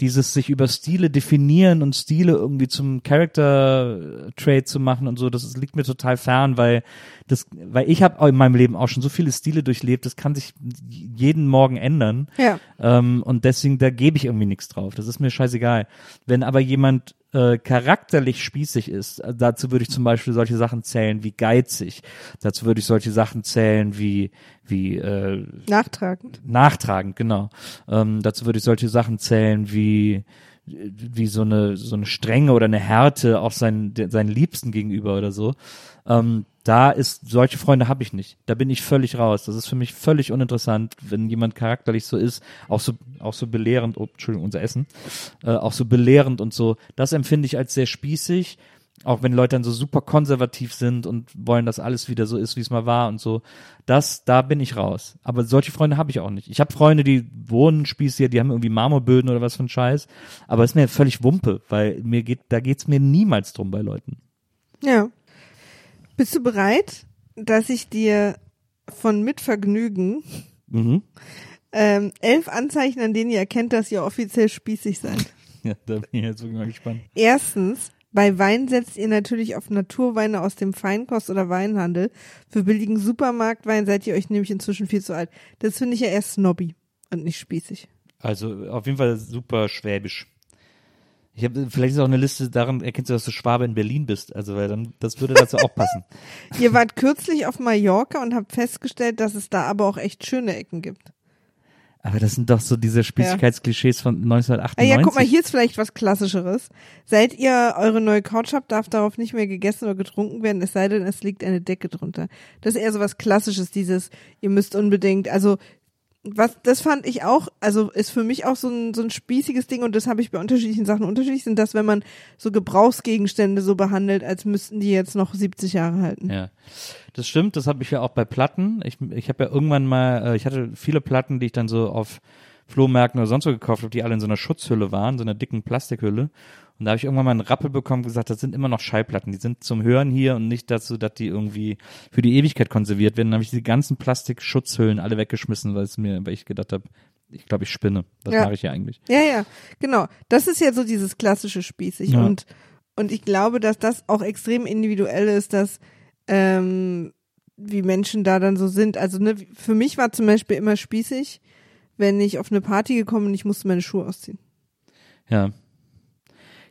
dieses sich über Stile definieren und Stile irgendwie zum Character Trait zu machen und so, das liegt mir total fern, weil das, weil ich habe in meinem Leben auch schon so viele Stile durchlebt, das kann sich jeden Morgen ändern. Ja. Ähm, und deswegen, da gebe ich irgendwie nichts drauf. Das ist mir scheißegal. Wenn aber jemand äh, charakterlich spießig ist, äh, dazu würde ich zum Beispiel solche Sachen zählen wie geizig. Dazu würde ich solche Sachen zählen wie, wie äh, Nachtragend. nachtragend, genau. Ähm, dazu würde ich solche Sachen zählen wie wie so eine so eine Strenge oder eine Härte auch seinen seinen Liebsten gegenüber oder so. Ähm, da ist solche Freunde habe ich nicht. Da bin ich völlig raus. Das ist für mich völlig uninteressant, wenn jemand charakterlich so ist, auch so auch so belehrend. Oh, Entschuldigung, unser Essen, äh, auch so belehrend und so. Das empfinde ich als sehr spießig. Auch wenn Leute dann so super konservativ sind und wollen, dass alles wieder so ist, wie es mal war und so. Das, da bin ich raus. Aber solche Freunde habe ich auch nicht. Ich habe Freunde, die wohnen spießig, die haben irgendwie Marmorböden oder was für ein Scheiß. Aber ist mir völlig Wumpe, weil mir geht, da geht's mir niemals drum bei Leuten. Ja. Bist du bereit, dass ich dir von Mitvergnügen Mhm. ähm, elf Anzeichen, an denen ihr erkennt, dass ihr offiziell spießig seid? [laughs] Ja, da bin ich jetzt wirklich mal gespannt. Erstens, bei Wein setzt ihr natürlich auf Naturweine aus dem Feinkost- oder Weinhandel. Für billigen Supermarktwein seid ihr euch nämlich inzwischen viel zu alt. Das finde ich ja eher snobby und nicht spießig. Also auf jeden Fall super schwäbisch. Ich habe vielleicht ist auch eine Liste daran erkennst du, dass du Schwabe in Berlin bist. Also weil dann das würde dazu auch passen. [laughs] Ihr wart kürzlich auf Mallorca und habt festgestellt, dass es da aber auch echt schöne Ecken gibt. Aber das sind doch so diese Spießigkeitsklischees von Ah 1998. ja, guck mal, hier ist vielleicht was Klassischeres. Seit ihr eure neue Couch habt, darf darauf nicht mehr gegessen oder getrunken werden, es sei denn, es liegt eine Decke drunter. Das ist eher so was Klassisches, dieses, ihr müsst unbedingt, also was, das fand ich auch, also ist für mich auch so ein, so ein spießiges Ding und das habe ich bei unterschiedlichen Sachen unterschiedlich, sind das, wenn man so Gebrauchsgegenstände so behandelt, als müssten die jetzt noch 70 Jahre halten. Ja, das stimmt. Das habe ich ja auch bei Platten. Ich, ich habe ja irgendwann mal, äh, ich hatte viele Platten, die ich dann so auf Flohmärkten oder sonst wo gekauft habe, die alle in so einer Schutzhülle waren, so einer dicken Plastikhülle. Und da habe ich irgendwann mal einen Rappel bekommen und gesagt, das sind immer noch Schallplatten. Die sind zum Hören hier und nicht dazu, dass die irgendwie für die Ewigkeit konserviert werden. Dann habe ich die ganzen Plastikschutzhüllen alle weggeschmissen, weil es mir, weil ich gedacht habe, ich glaube, ich spinne. Das Ja. mache ich ja eigentlich. Ja, ja, genau. Das ist ja so dieses klassische spießig Ja. und und ich glaube, dass das auch extrem individuell ist, dass ähm, wie Menschen da dann so sind. Also ne, für mich war zum Beispiel immer spießig, wenn ich auf eine Party gekommen bin, ich musste meine Schuhe ausziehen. Ja.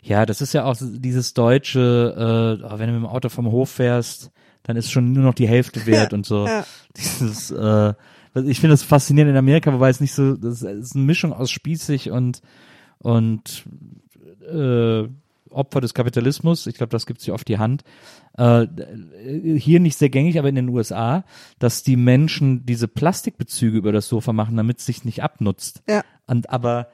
Ja, das ist ja auch dieses deutsche, äh, oh, wenn du mit dem Auto vom Hof fährst, dann ist schon nur noch die Hälfte [laughs] wert und so. Ja. Dieses, äh, ich finde das faszinierend in Amerika, wobei es nicht so, das ist eine Mischung aus spießig und und äh, Opfer des Kapitalismus. Ich glaube, das gibt sich auf die Hand. Äh, hier nicht sehr gängig, aber in den USA, dass die Menschen diese Plastikbezüge über das Sofa machen, damit es sich nicht abnutzt. Ja. Und aber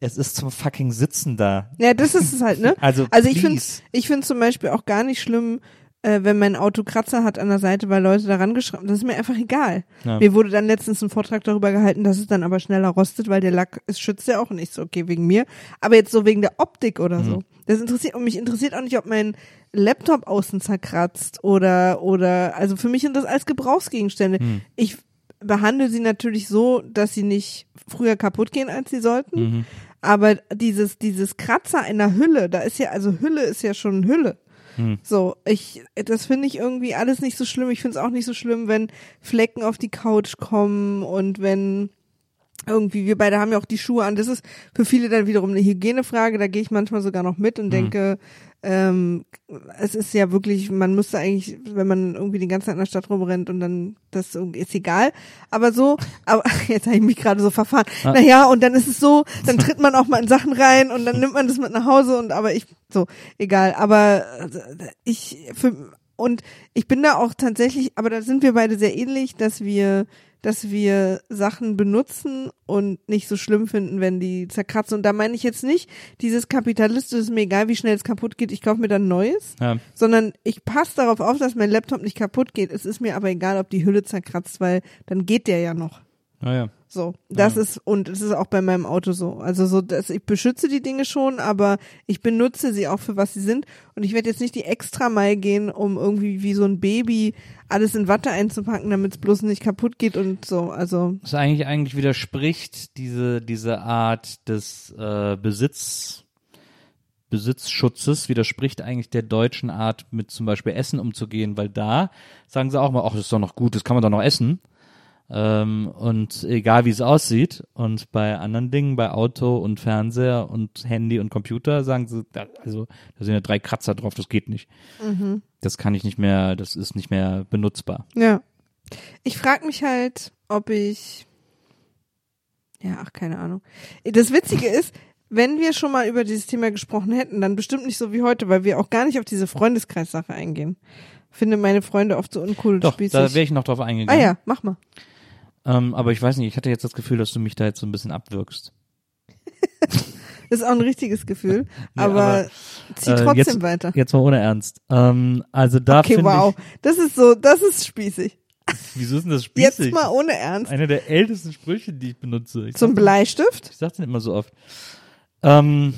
es ist zum fucking Sitzen da. Ja, das ist es halt, ne? [laughs] Also, Also ich finde ich finde zum Beispiel auch gar nicht schlimm, äh, wenn mein Auto Kratzer hat an der Seite, weil Leute daran geschraubt Das ist mir einfach egal. Ja. Mir wurde dann letztens ein Vortrag darüber gehalten, dass es dann aber schneller rostet, weil der Lack, es schützt ja auch nicht so, okay, wegen mir. Aber jetzt so wegen der Optik oder so. Das interessiert, und mich interessiert auch nicht, ob mein Laptop außen zerkratzt oder, oder, also für mich sind das als Gebrauchsgegenstände. Ich behandle sie natürlich so, dass sie nicht früher kaputt gehen, als sie sollten. Aber dieses, dieses Kratzer in der Hülle, da ist ja, also Hülle ist ja schon Hülle. So, ich, das finde ich irgendwie alles nicht so schlimm. Ich finde es auch nicht so schlimm, wenn Flecken auf die Couch kommen und wenn irgendwie, wir beide haben ja auch die Schuhe an. Das ist für viele dann wiederum eine Hygienefrage. Da gehe ich manchmal sogar noch mit und Mhm. denke, ähm, es ist ja wirklich, man müsste eigentlich, wenn man irgendwie die ganze Zeit in der Stadt rumrennt und dann, das irgendwie- ist egal. Aber so, aber [laughs] jetzt habe ich mich gerade so verfahren. Ah. Naja, und dann ist es so, dann tritt man auch mal in Sachen rein und dann nimmt man das mit nach Hause und aber ich, so, egal. Aber äh, ich, für, und ich bin da auch tatsächlich, aber da sind wir beide sehr ähnlich, dass wir, dass wir Sachen benutzen und nicht so schlimm finden, wenn die zerkratzen. Und da meine ich jetzt nicht dieses kapitalistische, ist mir egal, wie schnell es kaputt geht, ich kaufe mir dann Neues, Ja. sondern ich passe darauf auf, dass mein Laptop nicht kaputt geht. Es ist mir aber egal, ob die Hülle zerkratzt, weil dann geht der ja noch. Naja. So, das Ja. ist, und es ist auch bei meinem Auto so. Also so, dass ich beschütze die Dinge schon, aber ich benutze sie auch für was sie sind. Und ich werde jetzt nicht die extra Meile gehen, um irgendwie wie so ein Baby alles in Watte einzupacken, damit es bloß nicht kaputt geht und so. Also, Das eigentlich eigentlich widerspricht diese diese Art des äh, Besitz Besitzschutzes widerspricht eigentlich der deutschen Art mit zum Beispiel Essen umzugehen, weil da sagen sie auch mal, ach, das ist doch noch gut, das kann man doch noch essen. Ähm, und egal wie es aussieht. Und bei anderen Dingen, bei Auto und Fernseher und Handy und Computer, sagen sie, da, also da sind ja drei Kratzer drauf, das geht nicht. Das kann ich nicht mehr, das ist nicht mehr benutzbar. ja. Ich frage mich halt, ob ich, ja, ach, keine Ahnung. Das Witzige ist, wenn wir schon mal über dieses Thema gesprochen hätten, dann bestimmt nicht so wie heute, weil wir auch gar nicht auf diese Freundeskreissache eingehen. Finde meine Freunde oft so uncool und Doch, spießig. da wäre ich noch drauf ah eingegangen. ja, mach mal. Ähm, aber ich weiß nicht, ich hatte jetzt das Gefühl, dass du mich da jetzt so ein bisschen abwirkst. Das [laughs] ist auch ein richtiges Gefühl, [laughs] Ja, aber, aber, zieh äh, trotzdem jetzt- weiter. Jetzt mal ohne Ernst. Ähm, also da Okay, wow. Das ist so, das ist spießig. ich, wieso ist denn das spießig? Jetzt mal ohne Ernst. Eine der ältesten Sprüche, die ich benutze. Ich Zum sag's- Bleistift? Ich sag's nicht immer so oft. Ähm,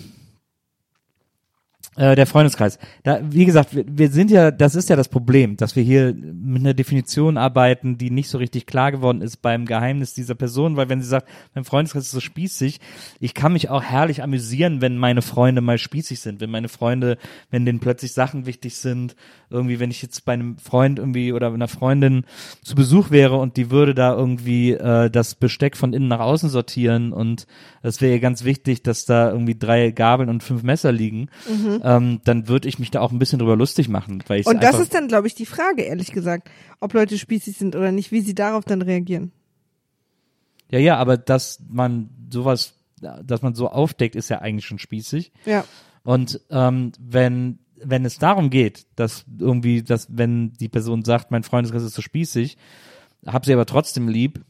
äh, der Freundeskreis. Da, wie gesagt, wir, wir sind ja, das ist ja das Problem, dass wir hier mit einer Definition arbeiten, die nicht so richtig klar geworden ist beim Geheimnis dieser Person, weil wenn sie sagt, mein Freundeskreis ist so spießig, ich kann mich auch herrlich amüsieren, wenn meine Freunde mal spießig sind, wenn meine Freunde, wenn denen plötzlich Sachen wichtig sind, irgendwie, wenn ich jetzt bei einem Freund irgendwie oder einer Freundin zu Besuch wäre und die würde da irgendwie äh, das Besteck von innen nach außen sortieren und es wäre ihr ganz wichtig, dass da irgendwie drei Gabeln und fünf Messer liegen, ähm, dann würde ich mich da auch ein bisschen drüber lustig machen, weil Und das ist dann, glaube ich, die Frage, ehrlich gesagt, ob Leute spießig sind oder nicht, wie sie darauf dann reagieren. ja ja, aber dass man sowas, dass man so aufdeckt, ist ja eigentlich schon spießig. Ja. Und ähm, wenn wenn es darum geht, dass irgendwie, dass wenn die Person sagt, mein Freundeskreis ist so spießig, hab sie aber trotzdem lieb,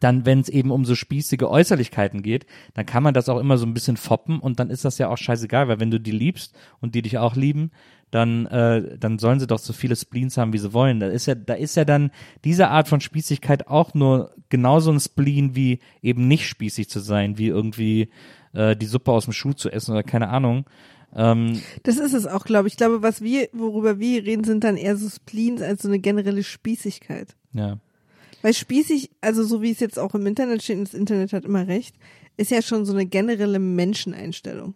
dann, wenn es eben um so spießige Äußerlichkeiten geht, dann kann man das auch immer so ein bisschen foppen und dann ist das ja auch scheißegal, weil wenn du die liebst und die dich auch lieben, dann, äh, dann sollen sie doch so viele Spleens haben, wie sie wollen. Da ist ja, da ist ja dann diese Art von Spießigkeit auch nur genauso ein Spleen wie eben nicht spießig zu sein, wie irgendwie äh, die Suppe aus dem Schuh zu essen oder keine Ahnung. Ähm, Das ist es auch, glaube ich. Ich glaube, was wir, worüber wir reden, sind dann eher so Spleens als so eine generelle Spießigkeit. ja. Weil spießig, also so wie es jetzt auch im Internet steht, und das Internet hat immer recht, ist ja schon so eine generelle Menscheneinstellung.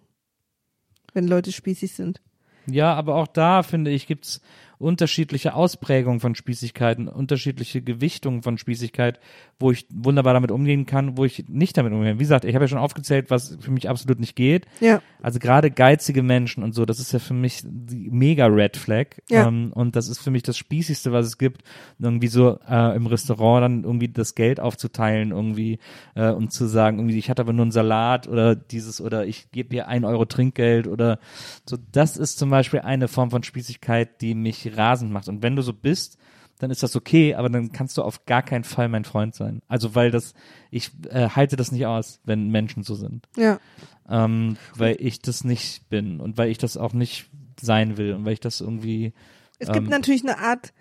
Wenn Leute spießig sind. Ja, aber auch da, finde ich, gibt's unterschiedliche Ausprägungen von Spießigkeiten, unterschiedliche Gewichtungen von Spießigkeit, wo ich wunderbar damit umgehen kann, wo ich nicht damit umgehen kann. Wie gesagt, ich habe ja schon aufgezählt, was für mich absolut nicht geht. Ja. Also gerade geizige Menschen und so, das ist ja für mich die mega Red Flag. Ja. Ähm, und das ist für mich das Spießigste, was es gibt, irgendwie so äh, im Restaurant dann irgendwie das Geld aufzuteilen irgendwie äh, und zu sagen, irgendwie, ich hatte aber nur einen Salat oder dieses oder ich gebe dir ein Euro Trinkgeld oder so. Das ist zum Beispiel eine Form von Spießigkeit, die mich rasend macht. Und wenn du so bist, dann ist das okay, aber dann kannst du auf gar keinen Fall mein Freund sein. Also weil das, ich äh, halte das nicht aus, wenn Menschen so sind Ja. ähm, weil ich das nicht bin und weil ich das auch nicht sein will und weil ich das irgendwie Es Ähm. gibt natürlich eine Art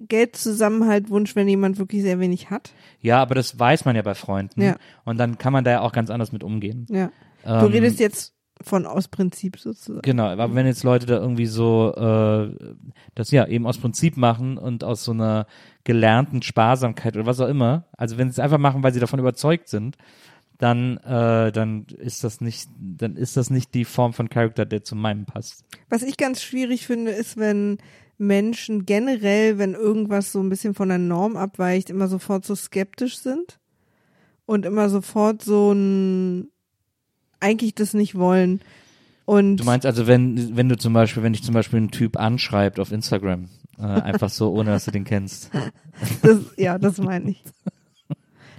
Geldzusammenhaltwunsch, wenn jemand wirklich sehr wenig hat. ja, aber das weiß man ja bei Freunden Ja. und dann kann man da ja auch ganz anders mit umgehen. Ja. Du Ähm, redest jetzt von aus Prinzip sozusagen. Genau, aber wenn jetzt Leute da irgendwie so äh, das ja eben aus Prinzip machen und aus so einer gelernten Sparsamkeit oder was auch immer, also wenn sie es einfach machen, weil sie davon überzeugt sind, dann äh, dann ist das nicht dann ist das nicht die Form von Charakter, der zu meinem passt. Was ich ganz schwierig finde, ist, wenn Menschen generell, wenn irgendwas so ein bisschen von der Norm abweicht, immer sofort so skeptisch sind und immer sofort so ein eigentlich das nicht wollen. Und Du meinst also, wenn, wenn du zum Beispiel, wenn dich zum Beispiel ein Typ anschreibt auf Instagram, äh, [laughs] einfach so, ohne dass du den kennst. das, ja, das meine ich.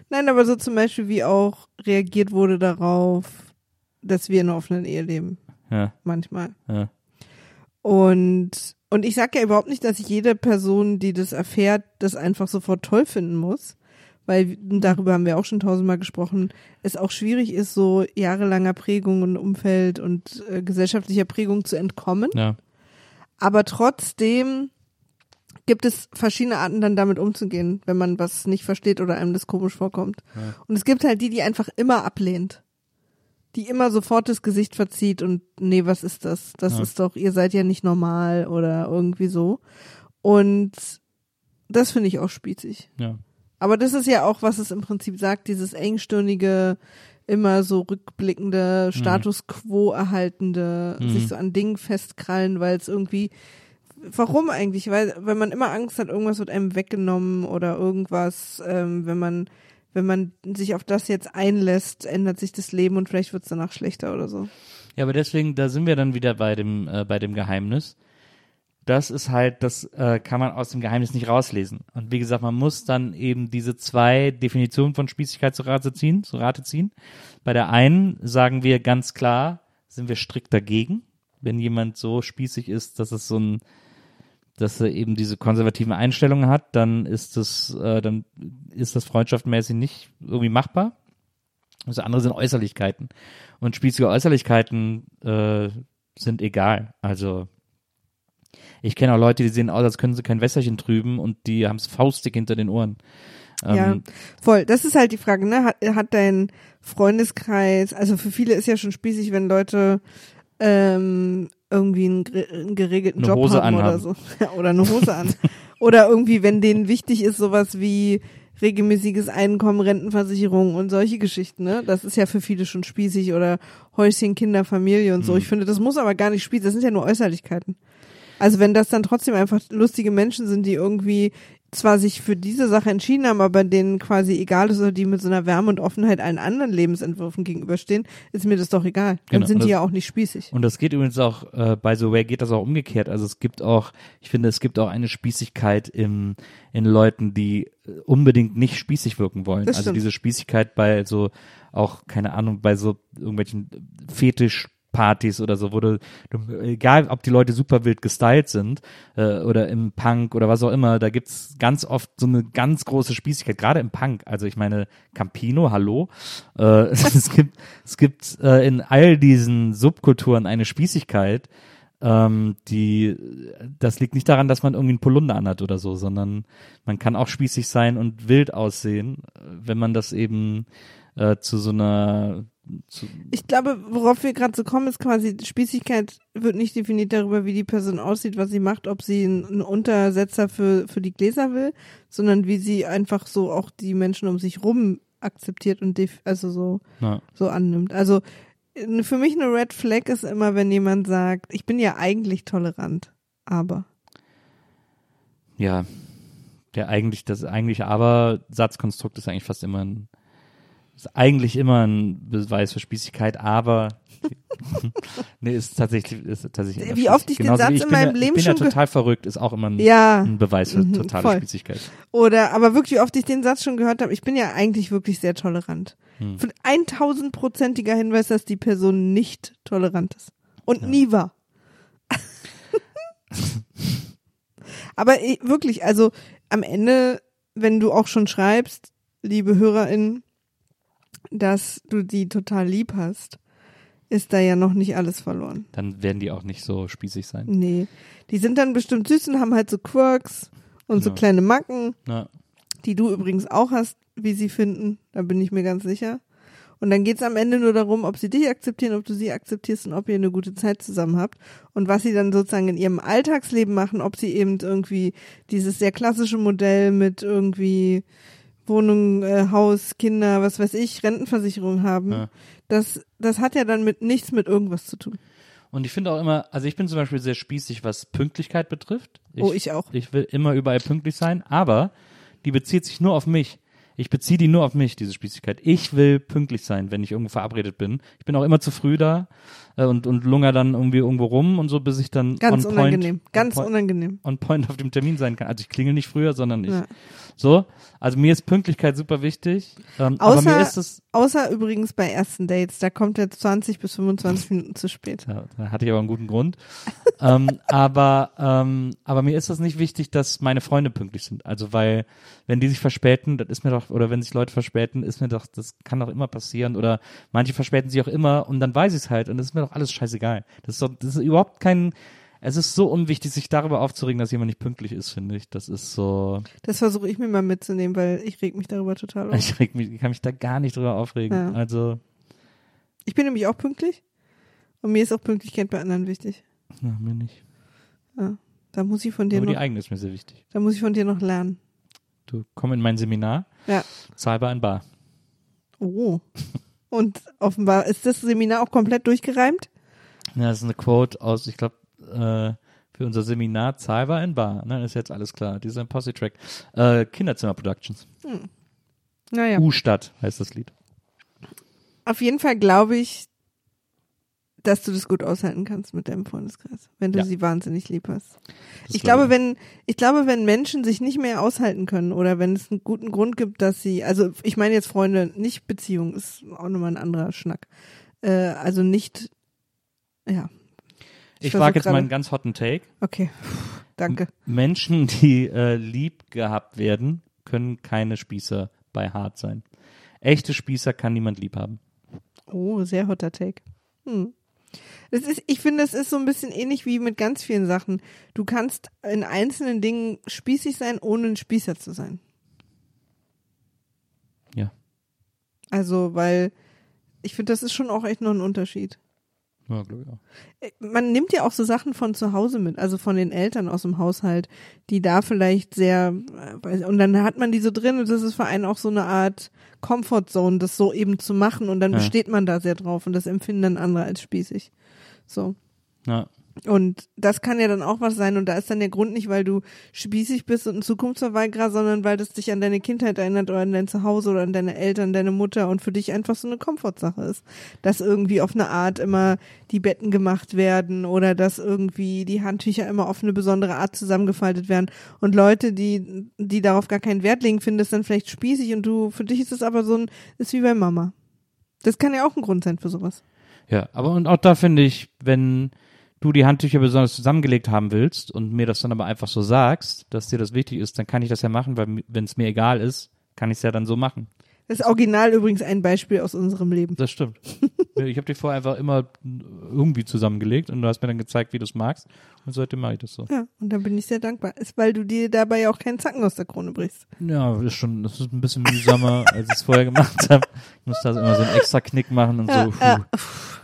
Nein, aber so zum Beispiel, wie auch reagiert wurde darauf, dass wir in einer offenen Ehe leben. Ja, Manchmal. ja. Und, und ich sage ja überhaupt nicht, dass jede Person, die das erfährt, das einfach sofort toll finden muss. Weil darüber haben wir auch schon tausendmal gesprochen, es auch schwierig ist, so jahrelanger Prägung und Umfeld und äh, gesellschaftlicher Prägung zu entkommen. ja. Aber trotzdem gibt es verschiedene Arten, dann damit umzugehen, wenn man was nicht versteht oder einem das komisch vorkommt. Und es gibt halt die, die einfach immer ablehnt. Die immer sofort das Gesicht verzieht und nee, was ist das? Das Ja. ist doch, ihr seid ja nicht normal oder irgendwie so. Und das finde ich auch spießig. ja. Aber das ist ja auch, was es im Prinzip sagt, dieses engstirnige, immer so rückblickende, Status quo erhaltende, Mhm. sich so an Dingen festkrallen, weil es irgendwie, warum eigentlich? Weil, wenn man immer Angst hat, irgendwas wird einem weggenommen oder irgendwas, ähm, wenn man, wenn man sich auf das jetzt einlässt, ändert sich das Leben und vielleicht wird es danach schlechter oder so. Ja, aber deswegen, da sind wir dann wieder bei dem, äh, bei dem Geheimnis. Das ist halt, das äh, kann man aus dem Geheimnis nicht rauslesen. Und wie gesagt, man muss dann eben diese zwei Definitionen von Spießigkeit zu Rate ziehen, zu Rate ziehen. Bei der einen sagen wir ganz klar, sind wir strikt dagegen, wenn jemand so spießig ist, dass es so ein, dass er eben diese konservativen Einstellungen hat, dann ist das, äh, dann ist das freundschaftmäßig nicht irgendwie machbar. Das andere sind Äußerlichkeiten. Und spießige Äußerlichkeiten äh, sind egal. Also ich kenne auch Leute, die sehen aus, als können sie kein Wässerchen trüben und die haben es faustig hinter den Ohren. Ähm, ja, voll. Das ist halt die Frage, ne? Hat, hat dein Freundeskreis, also für viele ist ja schon spießig, wenn Leute ähm, irgendwie einen, einen geregelten Eine Job Hose haben oder anhaben. so. [laughs] Ja, oder eine Hose an. oder irgendwie, wenn denen wichtig ist, sowas wie regelmäßiges Einkommen, Rentenversicherung und solche Geschichten, ne? Das ist ja für viele schon spießig oder Häuschen, Kinder, Familie und so. Mhm. Ich finde, das muss aber gar nicht spießig, das sind ja nur Äußerlichkeiten. Also wenn das dann trotzdem einfach lustige Menschen sind, die irgendwie zwar sich für diese Sache entschieden haben, aber denen quasi egal ist oder die mit so einer Wärme und Offenheit allen anderen Lebensentwürfen gegenüberstehen, ist mir das doch egal. Dann Genau, sind und die das- ja auch nicht spießig. Und das geht übrigens auch, äh, by the way, geht das auch umgekehrt. Also es gibt auch, ich finde, es gibt auch eine Spießigkeit im, in Leuten, die unbedingt nicht spießig wirken wollen. Das also stimmt. diese Spießigkeit bei so, auch, keine Ahnung, bei so irgendwelchen Fetischpartys oder so, wo du, du egal ob die Leute super wild gestylt sind äh, oder im Punk oder was auch immer, da gibt's ganz oft so eine ganz große Spießigkeit, gerade im Punk. Also ich meine, Campino, hallo. Äh, [laughs] es gibt, es gibt äh, in all diesen Subkulturen eine Spießigkeit, ähm, die, das liegt nicht daran, dass man irgendwie einen Polunder anhat oder so, sondern man kann auch spießig sein und wild aussehen, wenn man das eben äh, zu so einer, Ich glaube, worauf wir gerade so kommen, ist quasi, Spießigkeit wird nicht definiert darüber, wie die Person aussieht, was sie macht, ob sie einen, Untersetzer für, für die Gläser will, sondern wie sie einfach so auch die Menschen um sich rum akzeptiert und also so, so annimmt. Also für mich eine Red Flag ist immer, wenn jemand sagt, ich bin ja eigentlich tolerant, aber. ja, der eigentlich, das eigentliche Aber-Satzkonstrukt ist eigentlich fast immer ein, ist eigentlich immer ein Beweis für Spießigkeit, aber [laughs] nee, ist tatsächlich, ist tatsächlich Wie oft ich den Satz in bin meinem ja, Leben Ich bin ja schon total verrückt, ist auch immer ein, Ja. ein Beweis für Mhm, totale voll. Spießigkeit. Oder, aber wirklich, wie oft ich den Satz schon gehört habe, ich bin ja eigentlich wirklich sehr tolerant. Hm. Für 1000-prozentiger Hinweis, dass die Person nicht tolerant ist. Und Ja. nie war. [laughs] aber ich, wirklich, also am Ende, wenn du auch schon schreibst, liebe HörerInnen, dass du die total lieb hast, ist da ja noch nicht alles verloren. Dann werden die auch nicht so spießig sein. Nee. Die sind dann bestimmt süß und haben halt so Quirks und so Ja. kleine Macken Na, die du übrigens auch hast, wie sie finden, da bin ich mir ganz sicher. Und dann geht's am Ende nur darum, ob sie dich akzeptieren, ob du sie akzeptierst und ob ihr eine gute Zeit zusammen habt. Und was sie dann sozusagen in ihrem Alltagsleben machen, ob sie eben irgendwie dieses sehr klassische Modell mit irgendwie Wohnung, äh, Haus, Kinder, was weiß ich, Rentenversicherung haben, Ja. das, das hat ja dann mit nichts mit irgendwas zu tun. Und ich finde auch immer, also ich bin zum Beispiel sehr spießig, was Pünktlichkeit betrifft. oh, ich auch. Ich will immer überall pünktlich sein, aber die bezieht sich nur auf mich. Ich beziehe die nur auf mich, diese Spießigkeit. Ich will pünktlich sein, wenn ich irgendwo verabredet bin. Ich bin auch immer zu früh da äh, und, und lunger dann irgendwie irgendwo rum und so, bis ich dann Ganz on point, unangenehm. Ganz on point, unangenehm. on point auf dem Termin sein kann. Also ich klingel nicht früher, sondern ich. Ja. So, also mir ist Pünktlichkeit super wichtig. Ähm, aber Außer- mir ist es, Außer übrigens bei ersten Dates, da kommt er 20 bis 25 Minuten zu spät. ja, da hatte ich aber einen guten Grund. [laughs] ähm, aber, ähm, aber mir ist das nicht wichtig, dass meine Freunde pünktlich sind. Also weil, wenn die sich verspäten, das ist mir doch, oder wenn sich Leute verspäten, ist mir doch, das kann doch immer passieren. Oder manche verspäten sich auch immer und dann weiß ich es halt und das ist mir doch alles scheißegal. Das ist doch, das ist überhaupt kein, es ist so unwichtig, sich darüber aufzuregen, dass jemand nicht pünktlich ist, finde ich. Das ist so, Das versuche ich mir mal mitzunehmen, weil ich reg mich darüber total auf. ich reg mich, ich kann mich da gar nicht drüber aufregen. Ja. Also, Ich bin nämlich auch pünktlich und mir ist auch Pünktlichkeit bei anderen wichtig. na, mir nicht. Da muss ich von dir Aber die noch, eigene ist mir sehr wichtig. da muss ich von dir noch lernen. Du komm in mein Seminar, Ja. zahlbar ein Bar. Oh. Und offenbar ist das Seminar auch komplett durchgereimt. Ja, das ist eine Quote aus, ich glaube, äh, für unser Seminar zahlbar ein Bar. Ne, ist jetzt alles klar. Dieser Posse-Track. Äh, Kinderzimmer Productions. Naja. U-Stadt heißt das Lied. Auf jeden Fall glaube ich, dass du das gut aushalten kannst mit deinem Freundeskreis, wenn du Ja. sie wahnsinnig lieb hast. Das Ich glaube, wenn, ich glaube, wenn Menschen sich nicht mehr aushalten können oder wenn es einen guten Grund gibt, dass sie, also ich meine jetzt Freunde, nicht Beziehung, ist auch nochmal ein anderer Schnack. Äh, also nicht, ja. Ich wage jetzt mal einen ganz hotten Take. Okay, danke. Menschen, die äh, lieb gehabt werden, können keine Spießer bei hart sein. Echte Spießer kann niemand lieb haben. Oh, sehr hotter Take. Hm. Das ist, ich finde, es ist so ein bisschen ähnlich wie mit ganz vielen Sachen. Du kannst in einzelnen Dingen spießig sein, ohne ein Spießer zu sein. Ja. Also, weil ich finde, das ist schon auch echt noch ein Unterschied. Ja, glaube ich auch. Äh, Man nimmt ja auch so Sachen von zu Hause mit, also von den Eltern aus dem Haushalt, die da vielleicht sehr, äh, und dann hat man die so drin und das ist für einen auch so eine Art Comfortzone, das so eben zu machen und dann Ja. besteht man da sehr drauf und das empfinden dann andere als spießig. So. Ja. Und das kann ja dann auch was sein und da ist dann der Grund nicht, weil du spießig bist und ein Zukunftsverweigerer, sondern weil das dich an deine Kindheit erinnert oder an dein Zuhause oder an deine Eltern, deine Mutter und für dich einfach so eine Komfortsache ist. Dass irgendwie auf eine Art immer die Betten gemacht werden oder dass irgendwie die Handtücher immer auf eine besondere Art zusammengefaltet werden. Und Leute, die, die darauf gar keinen Wert legen, finden das dann vielleicht spießig und du, für dich ist es aber so ein, ist wie bei Mama. Das kann ja auch ein Grund sein für sowas. Ja, aber und auch da finde ich, wenn du die Handtücher besonders zusammengelegt haben willst und mir das dann aber einfach so sagst, dass dir das wichtig ist, dann kann ich das ja machen, weil wenn es mir egal ist, kann ich es ja dann so machen. Das ist original übrigens ein Beispiel aus unserem Leben. Das stimmt. [laughs] ich habe die vorher einfach immer irgendwie zusammengelegt und du hast mir dann gezeigt, wie du es magst und seitdem mache ich das so. Ja, und da bin ich sehr dankbar. Ist, weil du dir dabei ja auch keinen Zacken aus der Krone brichst. Ja, ist schon, das ist ein bisschen mühsamer, [laughs] als ich es vorher gemacht habe. Ich muss da immer so einen extra Knick machen und Ja, so. Ja.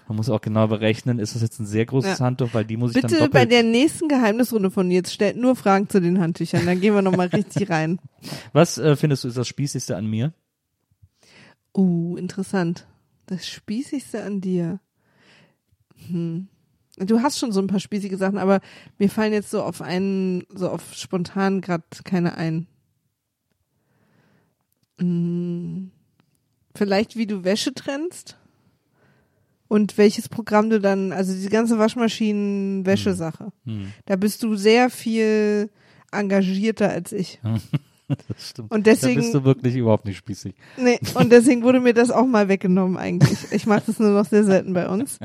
Man muss auch genau berechnen, ist das jetzt ein sehr großes Ja. Handtuch, weil die muss ich dann Bitte doppelt. bei der nächsten Geheimnisrunde von jetzt stellt nur Fragen zu den Handtüchern. Dann gehen wir nochmal richtig [laughs] rein. Was äh, findest du ist das Spießigste an mir? Uh, interessant. Das Spießigste an dir. Hm. Du hast schon so ein paar spießige Sachen, aber mir fallen jetzt so auf einen, so auf spontan gerade keine ein. Hm. Vielleicht wie du Wäsche trennst und welches Programm du dann, also diese ganze Waschmaschinen-Wäschesache. Hm. Da bist du sehr viel engagierter als ich. [laughs] [laughs] Das stimmt. Und da deswegen, bist du wirklich überhaupt nicht spießig. nee, und deswegen wurde mir das auch mal weggenommen eigentlich. Ich mache das nur noch sehr selten bei uns.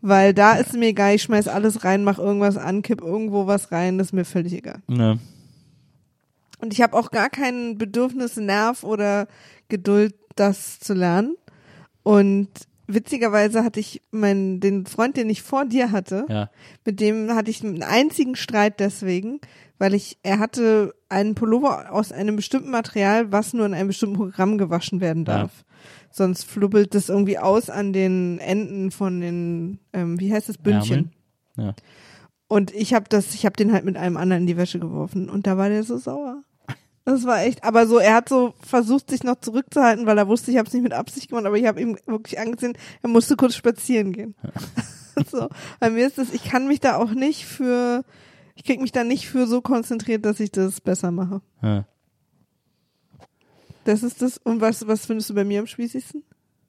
Weil da ist mir egal, ich schmeiß alles rein, mach irgendwas an, kipp irgendwo was rein, das ist mir völlig egal. Ne. Und ich habe auch gar kein Bedürfnis, Nerv oder Geduld, das zu lernen. Und witzigerweise hatte ich meinen, den Freund, den ich vor dir hatte, Ja. mit dem hatte ich einen einzigen Streit deswegen, weil ich, er hatte einen Pullover aus einem bestimmten Material, was nur in einem bestimmten Programm gewaschen werden Ja. darf. Sonst flubbelt das irgendwie aus an den Enden von den, ähm, wie heißt das, Bündchen. Ärmeln? Ja. Und ich habe das, ich habe den halt mit einem anderen in die Wäsche geworfen und da war der so sauer. Das war echt, aber so, er hat so versucht, sich noch zurückzuhalten, weil er wusste, ich habe es nicht mit Absicht gemacht, aber ich habe ihm wirklich angesehen, er musste kurz spazieren gehen. [laughs] so, bei mir ist das, ich kann mich da auch nicht für, ich krieg mich da nicht für so konzentriert, dass ich das besser mache. Ja. Das ist das. Und was, was findest du bei mir am spießigsten?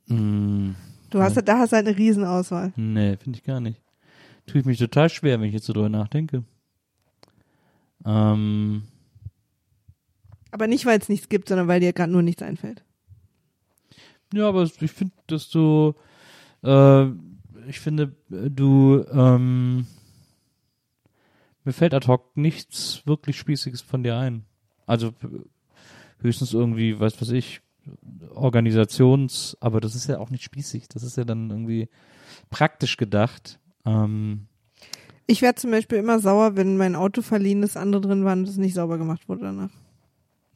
Mm, Du hast, da hast halt eine Riesenauswahl. nee, finde ich gar nicht. Tue ich mich total schwer, wenn ich jetzt so drüber nachdenke. Ähm, Aber nicht, weil es nichts gibt, sondern weil dir gerade nur nichts einfällt. ja, aber ich finde, dass du, äh, ich finde, äh, du, ähm, mir fällt ad hoc nichts wirklich Spießiges von dir ein. Also höchstens irgendwie, weiß was ich, Organisations, aber das ist ja auch nicht spießig. Das ist ja dann irgendwie praktisch gedacht. Ähm, Ich werde zum Beispiel immer sauer, wenn mein Auto verliehen ist, andere drin waren und es nicht sauber gemacht wurde danach.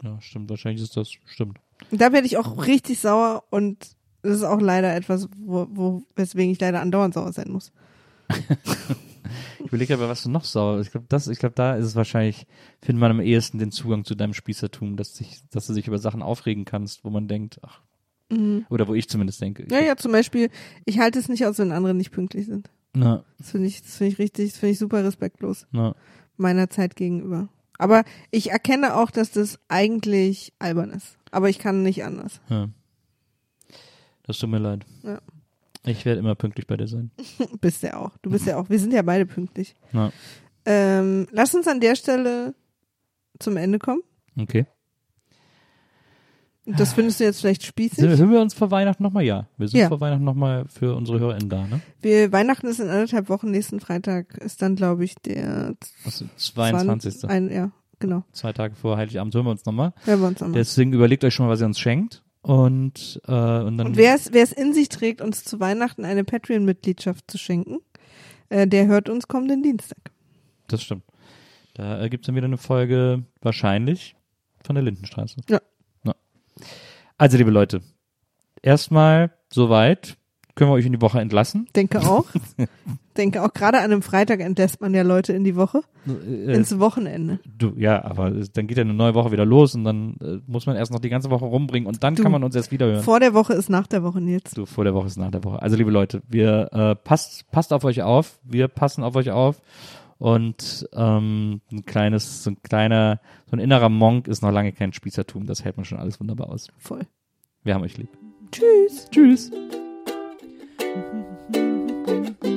ja, stimmt. Wahrscheinlich ist das stimmt. Da werde ich auch richtig sauer und das ist auch leider etwas, wo, wo weswegen ich leider andauernd sauer sein muss. [laughs] Ich überlege aber, was du noch sauer. Ich glaube, das, ich glaube, da ist es wahrscheinlich, findet man am ehesten den Zugang zu deinem Spießertum, dass sich, dass du dich über Sachen aufregen kannst, wo man denkt, ach, oder wo ich zumindest denke. Ich Ja, ja, zum Beispiel, ich halte es nicht aus, wenn andere nicht pünktlich sind. Na, Das finde ich, das finde ich richtig, das finde ich super respektlos na, meiner Zeit gegenüber. Aber ich erkenne auch, dass das eigentlich albern ist. Aber ich kann nicht anders. ja. Das tut mir leid. Ja. Ich werde immer pünktlich bei dir sein. [laughs] Bist ja auch. Du bist ja auch. Wir sind ja beide pünktlich. Na, Ähm, lass uns an der Stelle zum Ende kommen. okay. Das findest du jetzt vielleicht Sind, spießig. sind wir uns vor Weihnachten nochmal? Ja. Wir sind Ja. vor Weihnachten nochmal für unsere HörerInnen da, ne? Wir, Weihnachten ist in anderthalb Wochen. Nächsten Freitag ist dann, glaube ich, der Also 22. 20 Ein, ja, genau. Zwei Tage vor Heiligabend hören wir uns nochmal. Hören wir uns nochmal. Deswegen überlegt euch schon mal, was ihr uns schenkt. Und, äh, und dann. Und wer es, wer es in sich trägt, uns zu Weihnachten eine Patreon-Mitgliedschaft zu schenken, äh, der hört uns kommenden Dienstag. Das stimmt. Da äh, gibt's dann wieder eine Folge, wahrscheinlich, von der Lindenstraße. Ja. ja. Also, liebe Leute, erstmal soweit. Können wir euch in die Woche entlassen? Denke auch. [laughs] Denke auch, gerade an einem Freitag entlässt man ja Leute in die Woche, Äh, ins Wochenende. du, ja, aber dann geht ja eine neue Woche wieder los und dann äh, muss man erst noch die ganze Woche rumbringen und dann Du, kann man uns erst wieder hören. Vor der Woche ist nach der Woche, Nils. So, vor der Woche ist nach der Woche. Also, liebe Leute, wir äh, passt, passt auf euch auf. Wir passen auf euch auf. Und ähm, ein kleines, so ein kleiner, so ein innerer Monk ist noch lange kein Spießertum. Das hält man schon alles wunderbar aus. Voll. Wir haben euch lieb. Tschüss. Tschüss. Mm-hmm. [laughs]